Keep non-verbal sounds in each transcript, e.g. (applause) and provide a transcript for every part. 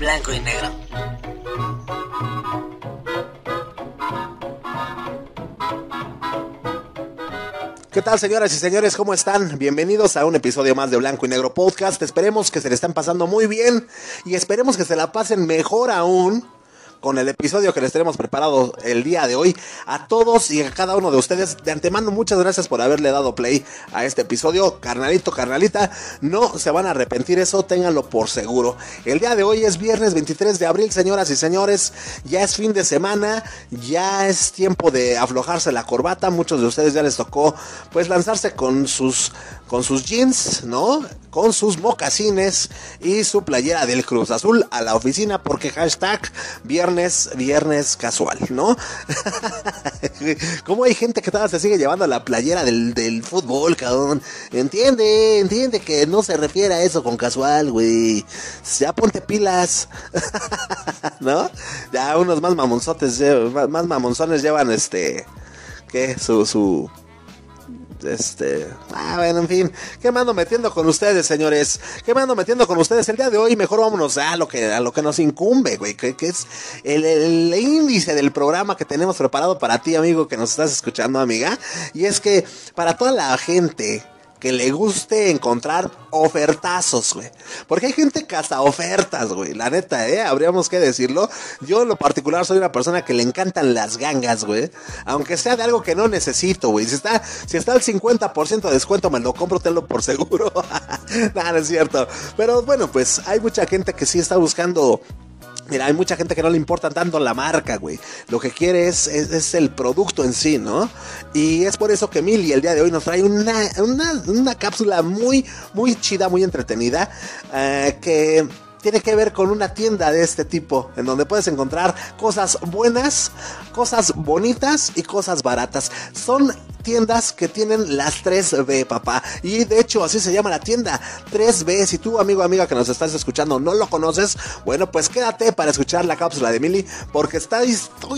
blanco y negro. ¿Qué tal, señoras y señores? ¿Cómo están? Bienvenidos a un episodio más de Blanco y Negro Podcast. Esperemos que se le están pasando muy bien y esperemos que se la pasen mejor aún con el episodio que les tenemos preparado el día de hoy. A todos y a cada uno de ustedes, de antemano, muchas gracias por haberle dado play a este episodio. Carnalito, carnalita, no se van a arrepentir eso, ténganlo por seguro. El día de hoy es viernes 23 de abril, señoras y señores. Ya es fin de semana, ya es tiempo de aflojarse la corbata. Muchos de ustedes ya les tocó, pues, lanzarse con sus, con sus jeans, ¿no? Con sus mocasines y su playera del Cruz Azul a la oficina porque hashtag viernes, viernes casual, ¿no? (laughs) ¿Cómo hay gente que todavía se sigue llevando la playera del, del fútbol, cabrón? Entiende, entiende que no se refiere a eso con casual, güey. Ya ponte pilas, (laughs) ¿no? Ya unos más mamonzotes, más mamonzones llevan este, ¿qué? Su, su, este, ah, bueno, en fin, ¿qué me ando metiendo con ustedes, señores? ¿Qué me ando metiendo con ustedes el día de hoy? Mejor vámonos a lo que, a lo que nos incumbe, güey, que, que es el, el, índice del programa que tenemos preparado para ti, amigo, que nos estás escuchando, amiga. Y es que para toda la gente que le guste encontrar ofertazos, güey. Porque hay gente caza ofertas, güey. La neta, ¿eh? Habríamos que decirlo. Yo en lo particular soy una persona que le encantan las gangas, güey. Aunque sea de algo que no necesito, güey. Si está, si está al 50% de descuento, me lo compro, tenlo por seguro. (laughs) Nada, no es cierto. Pero bueno, pues hay mucha gente que sí está buscando Mira, hay mucha gente que no le importa tanto la marca, güey. Lo que quiere es, es, el producto en sí, ¿no? Y es por eso que Mili el día de hoy nos trae una, una, una cápsula muy, muy chida, muy entretenida, eh, que tiene que ver con una tienda de este tipo, en donde puedes encontrar cosas buenas, cosas bonitas y cosas baratas. Son tiendas que tienen las 3B, papá. Y de hecho, así se llama la tienda, 3B. Si tú, amigo amiga que nos estás escuchando, no lo conoces, bueno, pues quédate para escuchar la cápsula de Mili, porque estoy,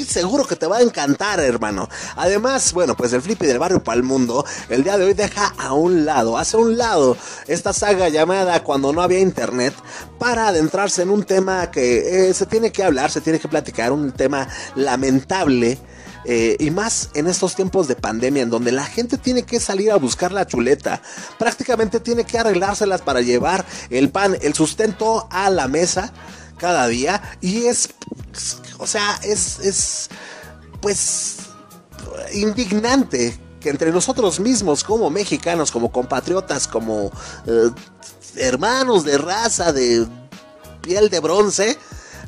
seguro que te va a encantar, hermano. Además, bueno, pues el Flippy del barrio para el mundo, el día de hoy deja a un lado, hace un lado, esta saga llamada Cuando no había internet, para adentrarse en un tema que eh, se tiene que hablar, se tiene que platicar, un tema lamentable. Eh, y más en estos tiempos de pandemia en donde la gente tiene que salir a buscar la chuleta, prácticamente tiene que arreglárselas para llevar el pan, el sustento a la mesa cada día. Y es, o sea, es, es pues indignante que entre nosotros mismos como mexicanos, como compatriotas, como eh, hermanos de raza, de piel de bronce,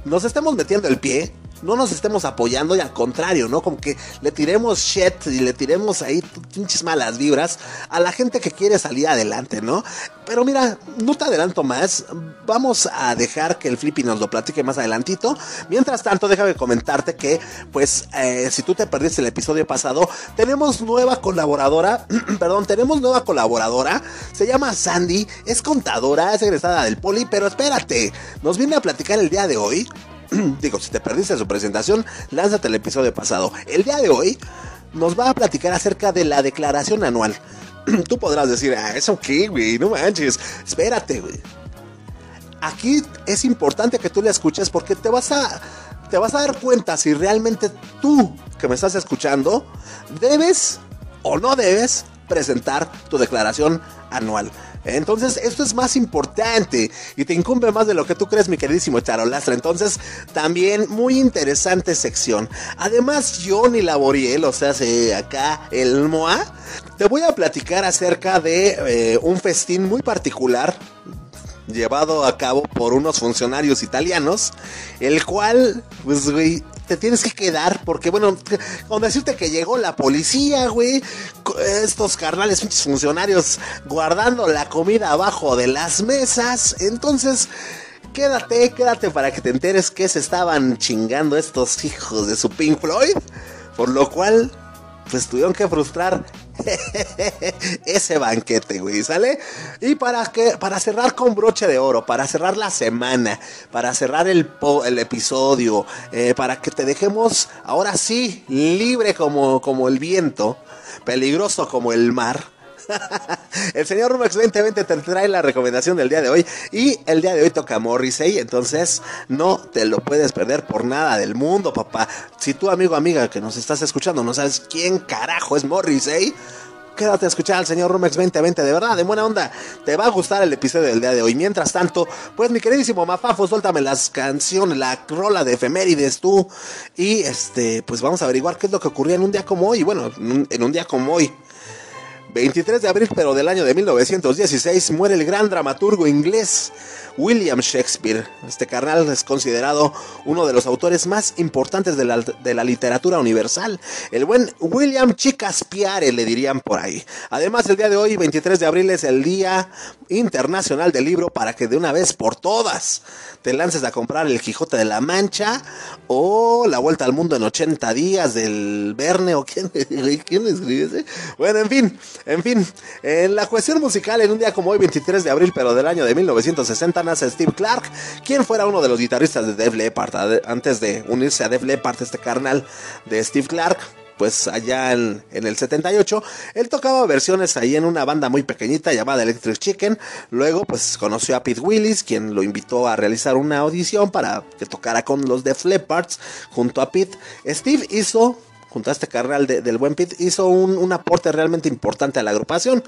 nos estemos metiendo el pie no nos estemos apoyando y al contrario, ¿no? Como que le tiremos shit y le tiremos ahí pinches malas vibras a la gente que quiere salir adelante, ¿no? Pero mira, no te adelanto más, vamos a dejar que el Flippy nos lo platique más adelantito. Mientras tanto, déjame comentarte que, pues, eh, si tú te perdiste el episodio pasado, tenemos nueva colaboradora, (clears throat) perdón, tenemos nueva colaboradora, se llama Sandy, es contadora, es egresada del Poli, pero espérate, nos viene a platicar el día de hoy (clears throat) digo, si te perdiste su presentación, lánzate el episodio pasado. El día de hoy nos va a platicar acerca de la declaración anual. (clears throat) Tú podrás decir, ah, eso qué, güey, no manches. Espérate, güey. Aquí es importante que tú le escuches porque te vas a te vas a dar cuenta si realmente tú que me estás escuchando debes o no debes presentar tu declaración anual. Entonces, esto es más importante y te incumbe más de lo que tú crees, mi queridísimo Charolastra. Entonces, también muy interesante sección. Además, ni Laboriel, o sea, acá el MOA, te voy a platicar acerca de eh, un festín muy particular llevado a cabo por unos funcionarios italianos, el cual, pues, güey, te tienes que quedar porque, bueno, con decirte que llegó la policía, güey, estos carnales pinches funcionarios guardando la comida abajo de las mesas, entonces... Quédate, quédate para que te enteres que se estaban chingando estos hijos de su Pink Floyd. Por lo cual, pues tuvieron que frustrar (laughs) ese banquete, güey, ¿sale? Y para que para cerrar con broche de oro, para cerrar la semana, para cerrar el, el episodio, eh, para que te dejemos ahora sí libre como, como el viento, peligroso como el mar. (laughs) el señor Rumex 2020 te trae la recomendación del día de hoy y el día de hoy toca Morrissey, entonces no te lo puedes perder por nada del mundo, papá. Si tú, amigo amiga que nos estás escuchando, no sabes quién carajo es Morrissey, Quédate a escuchar al señor Rumex 2020, de verdad, de buena onda. Te va a gustar el episodio del día de hoy. Mientras tanto, pues mi queridísimo Mafafo, suéltame las canciones, la rola de efemérides tú. Y este, pues vamos a averiguar qué es lo que ocurría en un día como hoy. Bueno, en un día como hoy. 23 de abril, pero del año de 1916, muere el gran dramaturgo inglés William Shakespeare. Este carnal es considerado uno de los autores más importantes de la, literatura universal. El buen William Chicaspiare, le dirían por ahí. Además, el día de hoy, 23 de abril, es el Día Internacional del Libro para que de una vez por todas te lances a comprar el Quijote de la Mancha o La Vuelta al Mundo en 80 días del Verne o quién, (laughs) quién escribe ese. Bueno, en fin, en fin, en la cuestión musical, en un día como hoy, 23 de abril, pero del año de 1960, nace Steve Clark, quien fuera uno de los guitarristas de Def Leppard, antes de unirse a Def Leppard, este carnal de Steve Clark pues allá en, el 78, él tocaba versiones ahí en una banda muy pequeñita llamada Electric Chicken. Luego, pues conoció a Pete Willis, quien lo invitó a realizar una audición para que tocara con los Def Leppard junto a Pete. Steve hizo junto a este carnal del buen Pete, hizo un, aporte realmente importante a la agrupación.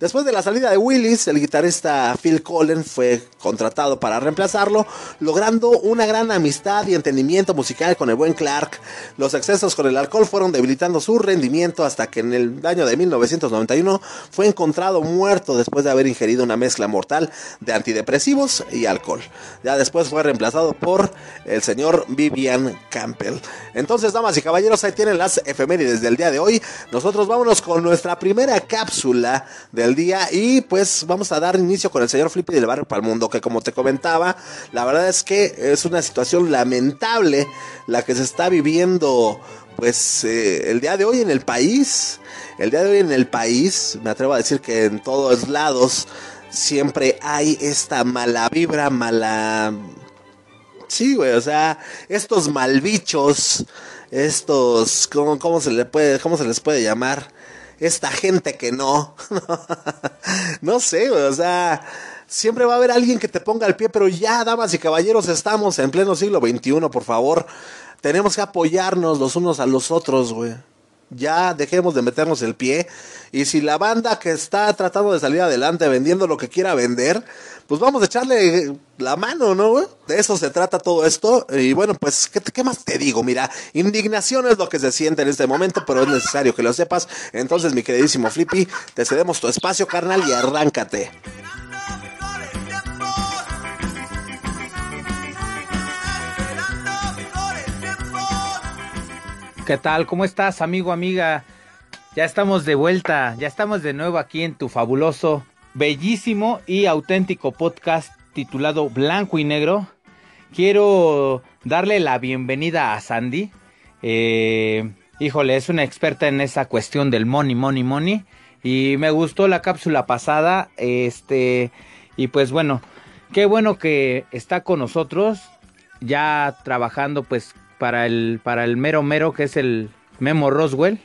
Después de la salida de Willis, el guitarrista Phil Collins fue contratado para reemplazarlo, logrando una gran amistad y entendimiento musical con el buen Clark. Los excesos con el alcohol fueron debilitando su rendimiento hasta que en el año de 1991 fue encontrado muerto después de haber ingerido una mezcla mortal de antidepresivos y alcohol. Ya después fue reemplazado por el señor Vivian Campbell. Entonces, damas y caballeros, ahí tienen la efemérides del día de hoy. Nosotros vámonos con nuestra primera cápsula del día y pues vamos a dar inicio con el señor Flippy del Barrio para el Mundo, que como te comentaba, la verdad es que es una situación lamentable la que se está viviendo pues eh, el día de hoy en el país. El día de hoy en el país, me atrevo a decir que en todos lados siempre hay esta mala vibra, mala... Sí, güey, o sea, estos malbichos estos, ¿cómo, cómo se puede, cómo se les puede llamar? Esta gente que no. (laughs) no sé, o sea, siempre va a haber alguien que te ponga el pie, pero ya, damas y caballeros, estamos en pleno siglo XXI, por favor. Tenemos que apoyarnos los unos a los otros, güey. Ya dejemos de meternos el pie. Y si la banda que está tratando de salir adelante vendiendo lo que quiera vender, pues vamos a echarle la mano, ¿no? De eso se trata todo esto. Y bueno, pues, ¿qué, más te digo? Mira, indignación es lo que se siente en este momento, pero es necesario que lo sepas. Entonces, mi queridísimo Flippy, te cedemos tu espacio, carnal, y arráncate. ¿Qué tal? ¿Cómo estás, amigo, amiga? Ya estamos de vuelta, ya estamos de nuevo aquí en tu fabuloso, bellísimo y auténtico podcast titulado Blanco y Negro. Quiero darle la bienvenida a Sandy. Eh, híjole, es una experta en esa cuestión del money, money, money. Y me gustó la cápsula pasada. Este, y pues bueno, qué bueno que está con nosotros. Ya trabajando pues para el, para el mero mero que es el Memo Roswell.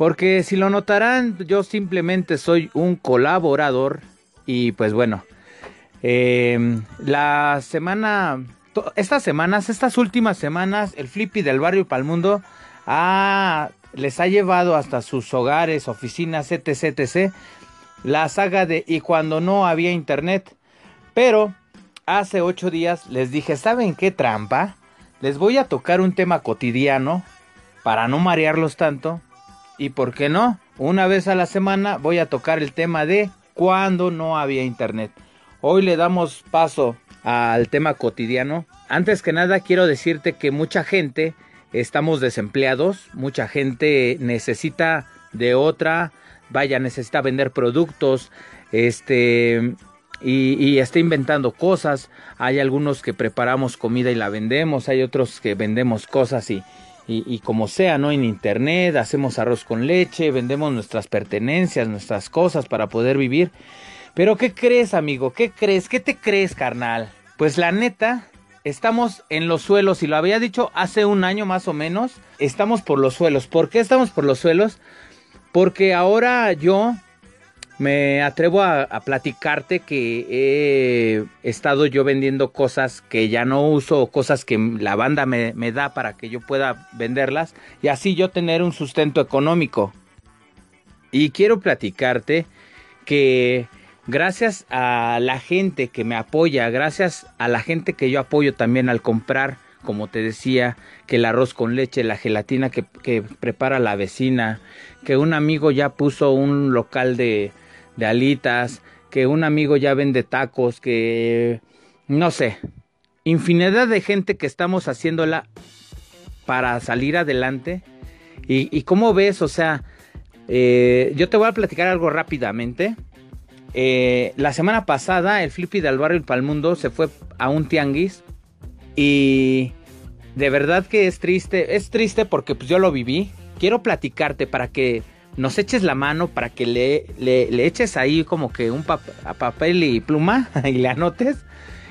Porque si lo notarán, yo simplemente soy un colaborador. Y pues bueno, em, la semana, estas semanas, estas últimas semanas, el Flippy del barrio Palmundo les ha llevado hasta sus hogares, oficinas, etc, etc, la saga de Y cuando no había internet. Pero hace ocho días les dije, ¿saben qué trampa? Les voy a tocar un tema cotidiano para no marearlos tanto. Y por qué no, una vez a la semana voy a tocar el tema de cuando no había internet. Hoy le damos paso al tema cotidiano. Antes que nada quiero decirte que mucha gente estamos desempleados, mucha gente necesita de otra, vaya, necesita vender productos, este, y, está inventando cosas. Hay algunos que preparamos comida y la vendemos, hay otros que vendemos cosas y, y, como sea, ¿no? En internet, hacemos arroz con leche, vendemos nuestras pertenencias, nuestras cosas para poder vivir. Pero ¿qué crees, amigo? ¿Qué crees? ¿Qué te crees, carnal? Pues la neta, estamos en los suelos, y lo había dicho hace un año más o menos, estamos por los suelos. ¿Por qué estamos por los suelos? Porque ahora yo me atrevo a, platicarte que he estado yo vendiendo cosas que ya no uso, cosas que la banda me, da para que yo pueda venderlas y así yo tener un sustento económico. Y quiero platicarte que gracias a la gente que me apoya, gracias a la gente que yo apoyo también al comprar, como te decía, que el arroz con leche, la gelatina que prepara la vecina, que un amigo ya puso un local de de alitas, que un amigo ya vende tacos, que no sé, infinidad de gente que estamos haciéndola para salir adelante. Y, cómo ves, o sea, eh, yo te voy a platicar algo rápidamente. Eh, la semana pasada el Flippy del barrio Palmundo se fue a un tianguis y de verdad que es triste, es triste porque pues yo lo viví. Quiero platicarte para que nos eches la mano para que le, le, eches ahí como que un papel y pluma (laughs) y le anotes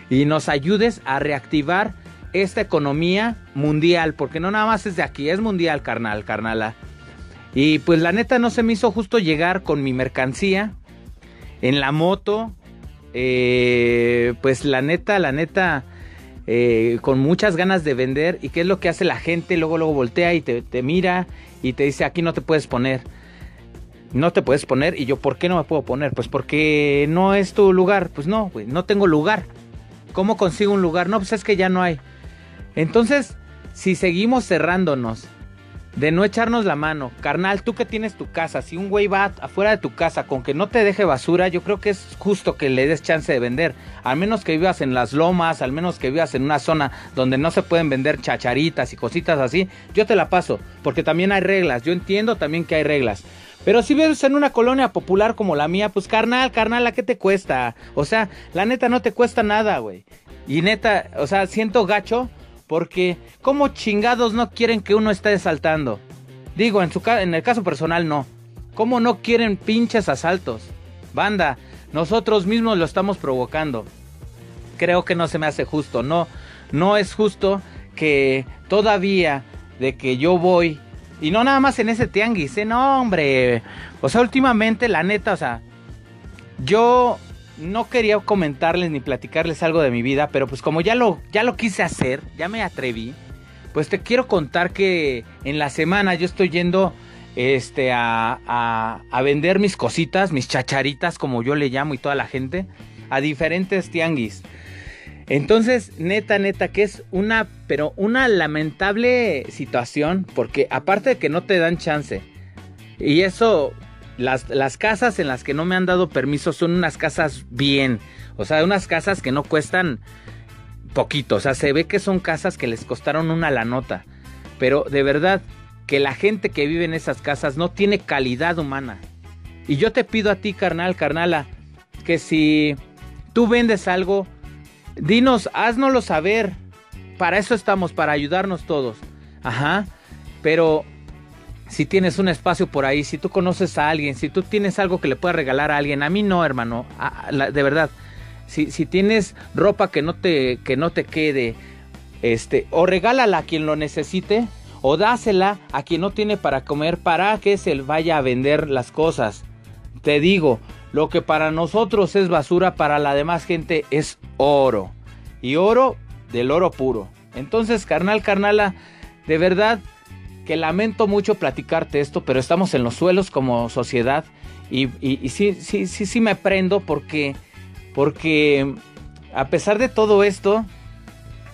y nos ayudes a reactivar esta economía mundial, porque no nada más es de aquí, es mundial, carnal, carnala. Y pues la neta no se me hizo justo llegar con mi mercancía en la moto. Eh, pues la neta, la neta, eh, con muchas ganas de vender. ¿Y qué es lo que hace la gente? Luego, luego voltea y te, te mira y te dice, aquí no te puedes poner no te puedes poner. Y yo, ¿por qué no me puedo poner? Pues porque no es tu lugar. Pues no, no tengo lugar. ¿Cómo consigo un lugar? No, pues es que ya no hay. Entonces, si seguimos cerrándonos, de no echarnos la mano, carnal, tú que tienes tu casa, si un güey va afuera de tu casa con que no te deje basura, yo creo que es justo que le des chance de vender. Al menos que vivas en las lomas, al menos que vivas en una zona donde no se pueden vender chacharitas y cositas así, yo te la paso, porque también hay reglas. Yo entiendo también que hay reglas. Pero si vives en una colonia popular como la mía, pues carnal, carnal, ¿a qué te cuesta? O sea, la neta no te cuesta nada, güey. Y neta, o sea, siento gacho porque ¿cómo chingados no quieren que uno esté saltando? Digo, en, su en el caso personal no. ¿Cómo no quieren pinches asaltos? Banda, nosotros mismos lo estamos provocando. Creo que no se me hace justo, no, no es justo que todavía de que yo voy y no nada más en ese tianguis, ¿eh? no, hombre. O sea, últimamente, la neta, o sea, yo no quería comentarles ni platicarles algo de mi vida, pero pues como ya lo, ya lo quise hacer, ya me atreví, pues te quiero contar que en la semana yo estoy yendo este, a, a, a vender mis cositas, mis chacharitas, como yo le llamo y toda la gente, a diferentes tianguis. Entonces, neta, neta, que es una, pero una lamentable situación, porque aparte de que no te dan chance, y eso, las, las, casas en las que no me han dado permiso son unas casas bien, o sea, unas casas que no cuestan poquito, o sea, se ve que son casas que les costaron una la nota, pero de verdad que la gente que vive en esas casas no tiene calidad humana. Y yo te pido a ti, carnal, carnala, que si tú vendes algo, Dinos, haznoslo saber. Para eso estamos, para ayudarnos todos. Ajá. Pero si tienes un espacio por ahí, si tú conoces a alguien, si tú tienes algo que le puedas regalar a alguien, a mí no, hermano. de verdad. Si, si, tienes ropa que no te, que no te quede, este, o regálala a quien lo necesite, o dásela a quien no tiene para comer para que se vaya a vender las cosas. Te digo, lo que para nosotros es basura, para la demás gente es oro. Y oro del oro puro. Entonces, carnal, carnala, de verdad que lamento mucho platicarte esto, pero estamos en los suelos como sociedad. Y, sí, sí, sí, sí me prendo porque, porque a pesar de todo esto,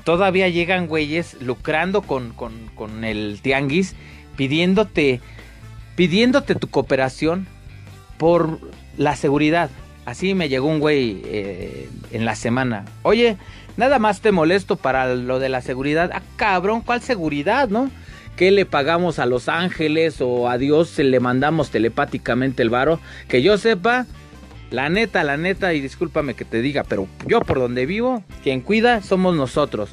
todavía llegan güeyes lucrando con, con, con el tianguis, pidiéndote, pidiéndote tu cooperación por la seguridad. Así me llegó un güey eh, en la semana. Oye, nada más te molesto para lo de la seguridad. Ah, cabrón, ¿cuál seguridad, no? ¿Qué le pagamos a Los Ángeles o a Dios se le mandamos telepáticamente el varo? Que yo sepa, la neta, la neta, y discúlpame que te diga, pero yo por donde vivo, quien cuida somos nosotros.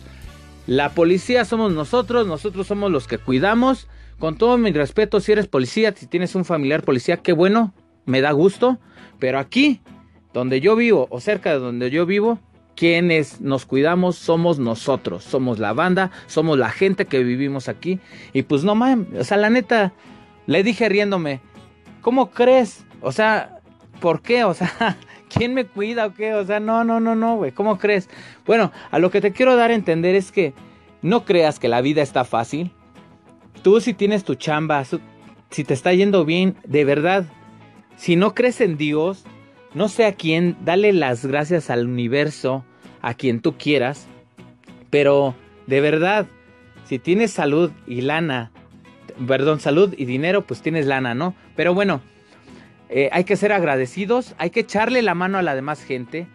La policía somos nosotros, nosotros somos los que cuidamos. Con todo mi respeto, si eres policía, si tienes un familiar policía, qué bueno, me da gusto. Pero aquí, donde yo vivo o cerca de donde yo vivo, quienes nos cuidamos somos nosotros, somos la banda, somos la gente que vivimos aquí. Y pues no mames, o sea, la neta, le dije riéndome, ¿cómo crees? O sea, ¿por qué? O sea, (laughs) ¿quién me cuida o qué? O sea, no, no, no, no, güey, ¿cómo crees? Bueno, a lo que te quiero dar a entender es que no creas que la vida está fácil. Tú si tienes tu chamba, si te está yendo bien, de verdad, si no crees en Dios, no sé a quién, dale las gracias al universo, a quien tú quieras, pero de verdad, si tienes salud y lana, perdón, salud y dinero, pues tienes lana, ¿no? Pero bueno, eh, hay que ser agradecidos, hay que echarle la mano a la demás gente.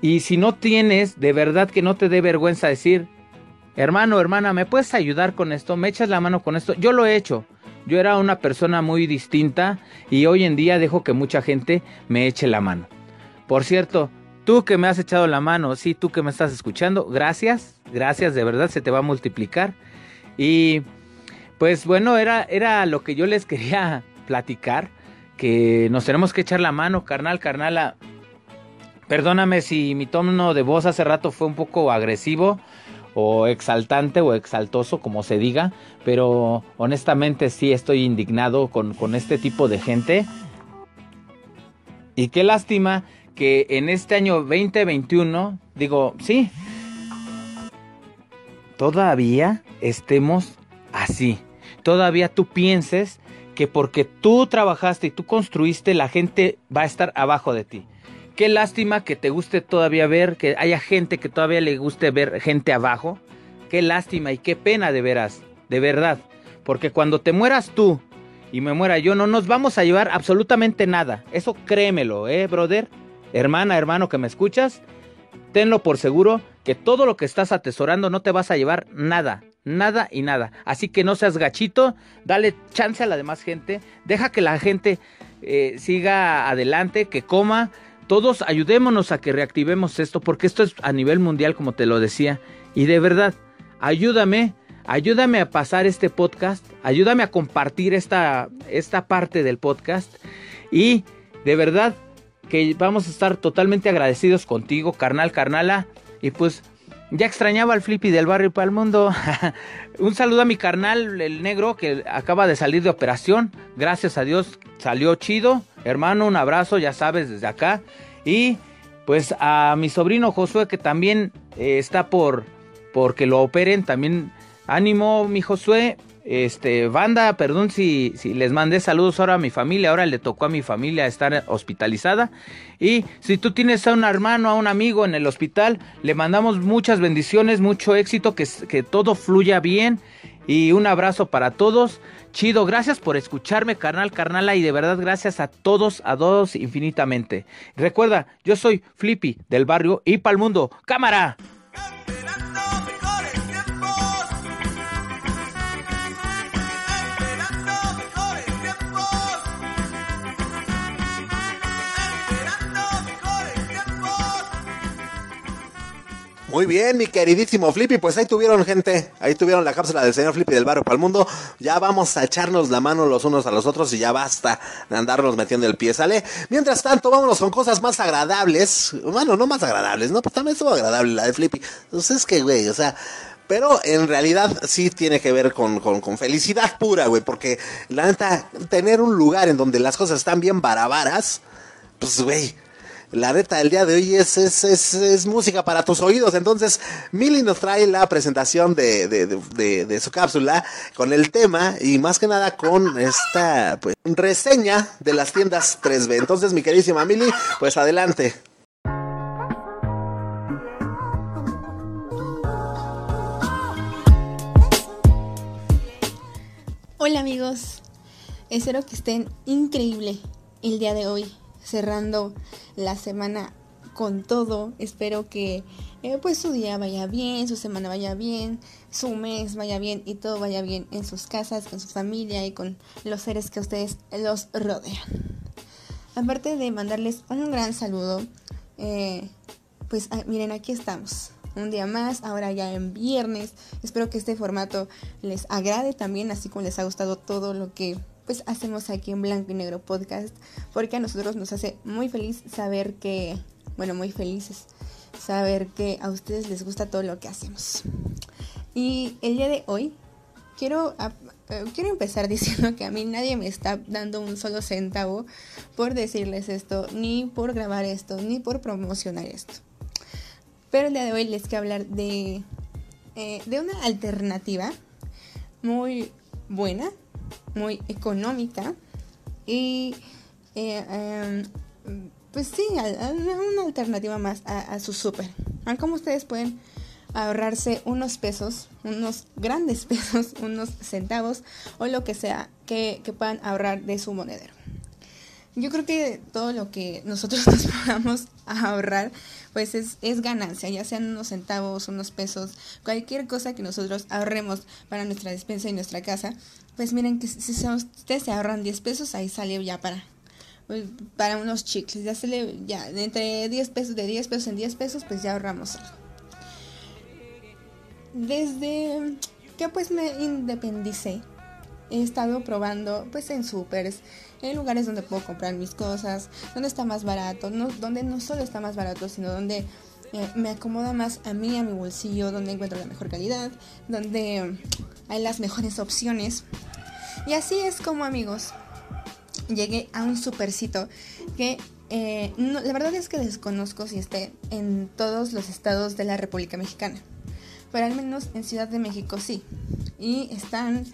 Y si no tienes, de verdad que no te dé vergüenza decir, hermano, hermana, ¿me puedes ayudar con esto? ¿Me echas la mano con esto? Yo lo he hecho. Yo era una persona muy distinta y hoy en día dejo que mucha gente me eche la mano. Por cierto, tú que me has echado la mano, sí, tú que me estás escuchando, gracias, gracias, de verdad se te va a multiplicar. Y pues bueno, era, era lo que yo les quería (laughs) platicar, que nos tenemos que echar la mano, carnal, carnala. Perdóname si mi tono de voz hace rato fue un poco agresivo o exaltante o exaltoso, como se diga, pero honestamente sí estoy indignado con, con este tipo de gente. Y qué lástima que en este año 2021, digo, sí, todavía estemos así todavía tú pienses que porque tú trabajaste y tú construiste, la gente va a estar abajo de ti. Qué lástima que te guste todavía ver, que haya gente que todavía le guste ver gente abajo. Qué lástima y qué pena de veras, de verdad. Porque cuando te mueras tú y me muera yo, no nos vamos a llevar absolutamente nada. Eso créemelo, eh, brother. Hermana, hermano que me escuchas, tenlo por seguro que todo lo que estás atesorando no te vas a llevar nada, nada y nada. Así que no seas gachito, dale chance a la demás gente, deja que la gente eh, siga adelante, que coma. Todos ayudémonos a que reactivemos esto, porque esto es a nivel mundial, como te lo decía. Y de verdad, ayúdame, ayúdame a pasar este podcast, ayúdame a compartir esta, esta parte del podcast. Y de verdad que vamos a estar totalmente agradecidos contigo, carnal, carnala. Y pues ya extrañaba al Flippy del barrio para el mundo. (laughs) Un saludo a mi carnal, el negro, que acaba de salir de operación. Gracias a Dios salió chido. Hermano, un abrazo, ya sabes, desde acá. Y pues a mi sobrino Josué, que también eh, está por, por que lo operen. También ánimo, mi Josué. Este, banda, perdón si, si les mandé saludos ahora a mi familia, ahora le tocó a mi familia estar hospitalizada. Y si tú tienes a un hermano, a un amigo en el hospital, le mandamos muchas bendiciones, mucho éxito, que, que todo fluya bien. Y un abrazo para todos. Chido, gracias por escucharme, carnal, carnala, y de verdad gracias a todos, a todos infinitamente. Recuerda, yo soy Flippy del barrio y para el mundo. ¡Cámara! Muy bien, mi queridísimo Flippy, pues ahí tuvieron gente, ahí tuvieron la cápsula del señor Flippy del barrio para el mundo. Ya vamos a echarnos la mano los unos a los otros y ya basta de andarnos metiendo el pie, ¿sale? Mientras tanto, vámonos con cosas más agradables. Bueno, no más agradables, ¿no? Pues también estuvo agradable la de Flippy. Entonces pues es que, güey, o sea, pero en realidad sí tiene que ver con, con, con felicidad pura, güey. Porque la neta, tener un lugar en donde las cosas están bien barabaras, pues, güey, la neta del día de hoy es, es, es, música para tus oídos. Entonces, Mili nos trae la presentación de, de, su cápsula con el tema y más que nada con esta pues, reseña de las tiendas 3B. Entonces, mi queridísima Mili, pues adelante. Hola amigos, espero que estén increíble el día de hoy cerrando la semana con todo. Espero que eh, pues su día vaya bien, su semana vaya bien, su mes vaya bien y todo vaya bien en sus casas, con su familia y con los seres que ustedes los rodean. Aparte de mandarles un gran saludo, eh, pues ah, miren, aquí estamos. Un día más, ahora ya en viernes. Espero que este formato les agrade también, así como les ha gustado todo lo que pues hacemos aquí en Blanco y Negro Podcast, porque a nosotros nos hace muy feliz saber que, bueno, muy felices, saber que a ustedes les gusta todo lo que hacemos. Y el día de hoy quiero eh, quiero empezar (laughs) diciendo que a mí nadie me está dando un solo centavo por decirles esto, ni por grabar esto, ni por promocionar esto. Pero el día de hoy les quiero hablar de, eh, de una alternativa muy buena, muy económica y eh, em, pues sí, una alternativa más a, su súper. Como ustedes pueden ahorrarse unos pesos, unos grandes (laughs) pesos, unos centavos o lo que sea que, puedan ahorrar de su monedero. Yo creo que todo lo que nosotros (laughs) nos podamos ahorrar, pues es, es, ganancia, ya sean unos centavos, unos pesos, cualquier cosa que nosotros ahorremos para nuestra despensa y nuestra casa, pues miren que si ustedes se ahorran 10 pesos, ahí sale ya para, pues, para unos chicles, ya se le, ya, entre 10 pesos, de 10 pesos en 10 pesos, pues ya ahorramos algo. Desde que pues me independicé, he estado probando pues en supers, en lugares donde puedo comprar mis cosas, donde está más barato, donde no solo está más barato, sino donde eh, me acomoda más a mí, a mi bolsillo, donde encuentro la mejor calidad, donde hay las mejores opciones. Y así es como amigos, llegué a un supercito que eh, la verdad es que desconozco si esté en todos los estados de la República Mexicana pero al menos en Ciudad de México sí. Y están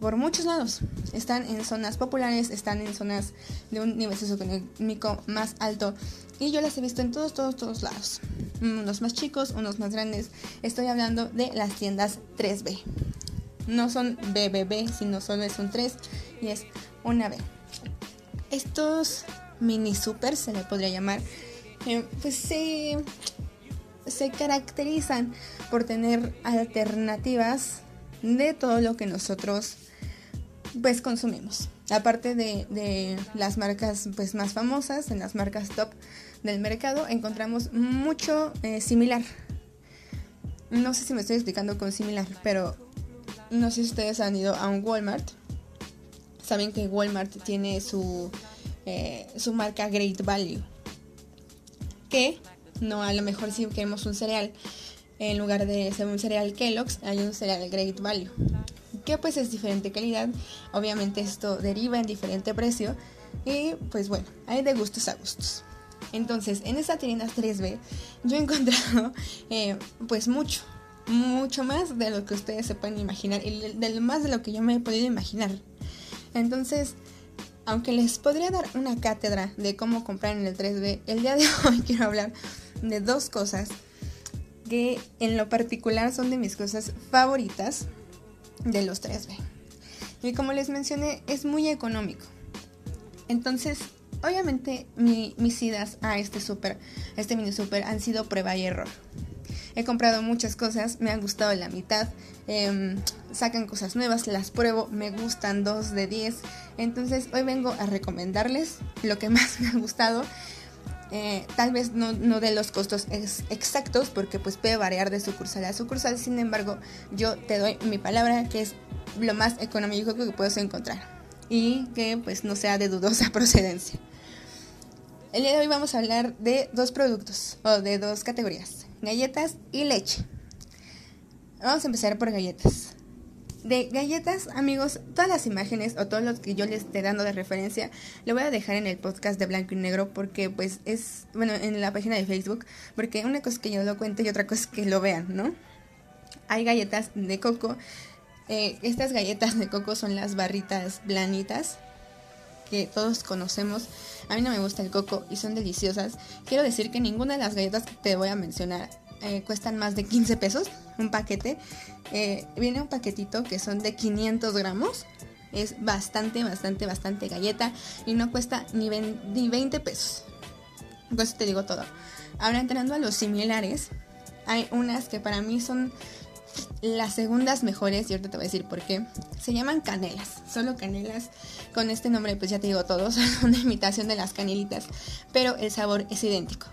por muchos lados. Están en zonas populares, están en zonas de un nivel socioeconómico más alto. Y yo las he visto en todos, todos, todos lados. Unos más chicos, unos más grandes. Estoy hablando de las tiendas 3B. No son BBB, sino solo es un 3 y es una B. Estos mini super se le podría llamar. Eh, pues sí se caracterizan por tener alternativas de todo lo que nosotros pues consumimos. Aparte de, las marcas pues más famosas, en las marcas top del mercado, encontramos mucho eh, similar. No sé si me estoy explicando con similar, pero no sé si ustedes han ido a un Walmart. Saben que Walmart tiene su, eh, su marca Great Value. Que no, a lo mejor si queremos un cereal, en lugar de ser un cereal Kellogg's, hay un cereal Great Value. Que pues es diferente calidad. Obviamente esto deriva en diferente precio. Y pues bueno, hay de gustos a gustos. Entonces, en esa tienda 3B yo he encontrado (laughs) eh, pues mucho, mucho más de lo que ustedes se pueden imaginar y de, más de lo que yo me he podido imaginar. Entonces, aunque les podría dar una cátedra de cómo comprar en el 3B, el día de (laughs) hoy quiero hablar de dos cosas que en lo particular son de mis cosas favoritas de los 3B. Y como les mencioné, es muy económico. Entonces, obviamente mis idas a este super, este mini super han sido prueba y error. He comprado muchas cosas, me han gustado la mitad, em, sacan cosas nuevas, las pruebo, me gustan dos de 10. Entonces hoy vengo a recomendarles lo que (laughs) más me ha gustado eh, tal vez no, de los costos exactos porque pues puede variar de sucursal a sucursal, sin embargo yo te doy mi palabra que es lo más económico que puedes encontrar y que pues no sea de dudosa (laughs) procedencia. El día de hoy vamos a hablar de dos productos o de dos categorías, galletas y leche. Vamos a empezar por galletas de galletas, amigos, todas las imágenes o todo lo que yo les esté dando de referencia, lo voy a dejar en el podcast de Blanco y Negro porque pues es, bueno, en la página de Facebook, porque una cosa es que yo lo cuente y otra cosa es que lo vean, ¿no? Hay galletas de coco. Eh, estas galletas de coco son las barritas blanitas que todos conocemos. A mí no me gusta el coco y son deliciosas. Quiero decir que ninguna de las galletas que te voy a mencionar eh, cuestan más de 15 pesos un paquete. Eh, viene un paquetito que son de 500 gramos. Es bastante, bastante, bastante galleta y no cuesta ni, ni 20 pesos. Pues te digo todo. Ahora entrando a los similares, hay unas que para mí son las segundas mejores y ahorita te voy a decir por qué. Se llaman canelas, solo canelas. Con este nombre pues ya te digo todo, (laughs) son una imitación de las canelitas, pero el sabor es idéntico.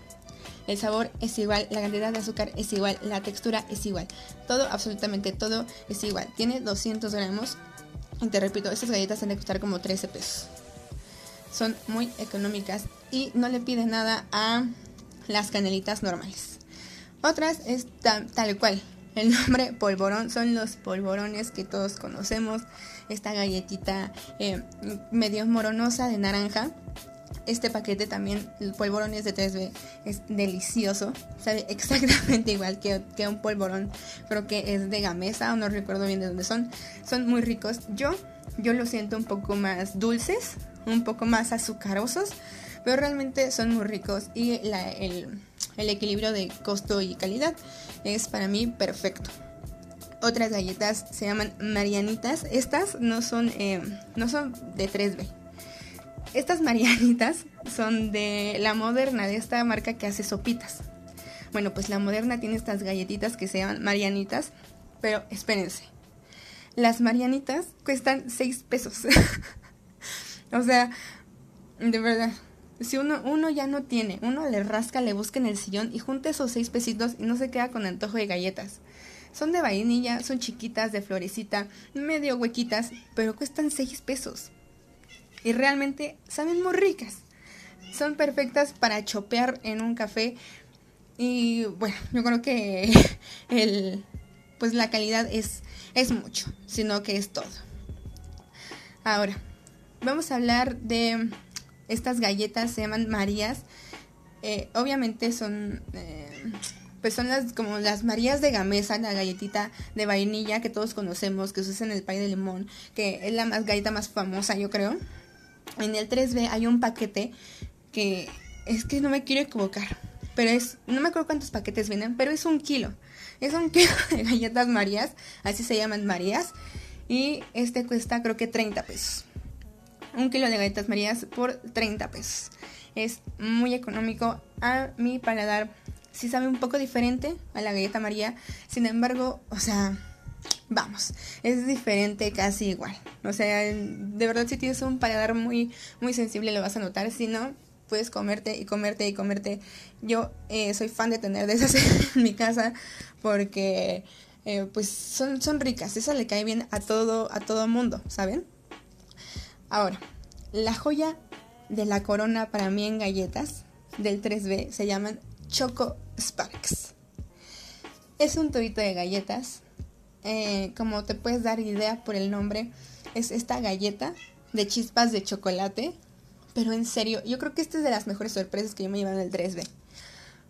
El sabor es igual, la cantidad de azúcar es igual, la textura es igual. Todo, absolutamente todo es igual. Tiene 200 gramos. Y te repito, estas galletas han de costar como 13 pesos. Son muy económicas y no le piden nada a las canelitas normales. Otras es tal, cual. el nombre polvorón son los polvorones que todos conocemos. Esta galletita eh, medio moronosa de naranja. Este paquete también, el polvorón es de 3B, es delicioso. Sabe (laughs) exactamente igual que, que un polvorón, pero que es de gamesa, o no recuerdo bien de dónde son. Son muy ricos. Yo, yo lo siento un poco más dulces, un poco más azucarosos, pero realmente son muy ricos y el, equilibrio de costo y calidad es para mí perfecto. Otras galletas se llaman Marianitas. Estas no son, eh, no son de 3B. Estas Marianitas son de la moderna, de esta marca que hace sopitas. Bueno, pues la moderna tiene estas galletitas que se llaman Marianitas, pero espérense. Las Marianitas cuestan 6 pesos. (laughs) o sea, de verdad, si uno, uno ya no tiene, uno le rasca, le busca en el sillón y junta esos seis pesitos y no se queda con antojo de galletas. Son de vainilla, son chiquitas, de florecita, medio huequitas, pero cuestan seis pesos. Y realmente saben muy ricas. Son perfectas para chopear en un café. Y bueno, yo creo que (laughs) el, pues la calidad es, es mucho, sino que es todo. Ahora, vamos a hablar de estas galletas se llaman Marías. Eh, obviamente son, eh, pues son las como las Marías de Gamesa, la galletita de vainilla que todos conocemos, que se usa en el pay de limón, que es la más galleta más famosa, yo creo. En el 3B hay un paquete que es que no me quiero equivocar, pero es, no me acuerdo cuántos paquetes vienen, pero es un kilo. Es un (laughs) kilo de galletas Marías, así se llaman Marías, y este cuesta creo que 30 pesos un kilo de galletas marías por 30 pesos. Es muy económico. A mi paladar sí sabe un poco diferente a la galleta maría. Sin embargo, o sea, vamos, es diferente casi igual. O sea, de verdad si tienes un paladar muy, muy sensible lo vas a notar. Si no, puedes comerte y comerte y comerte. Yo eh, soy fan de tener de esas (laughs) en mi casa porque... Eh, pues son, son ricas, esa le cae bien a todo, a todo mundo, ¿saben? Ahora, la joya de la corona para mí en galletas del 3B se llaman Choco Sparks. Es un tubito de galletas. Eh, como te puedes dar idea por el nombre, es esta galleta de chispas de chocolate. Pero en serio, yo creo que esta es de las mejores sorpresas que yo me llevo en el 3B.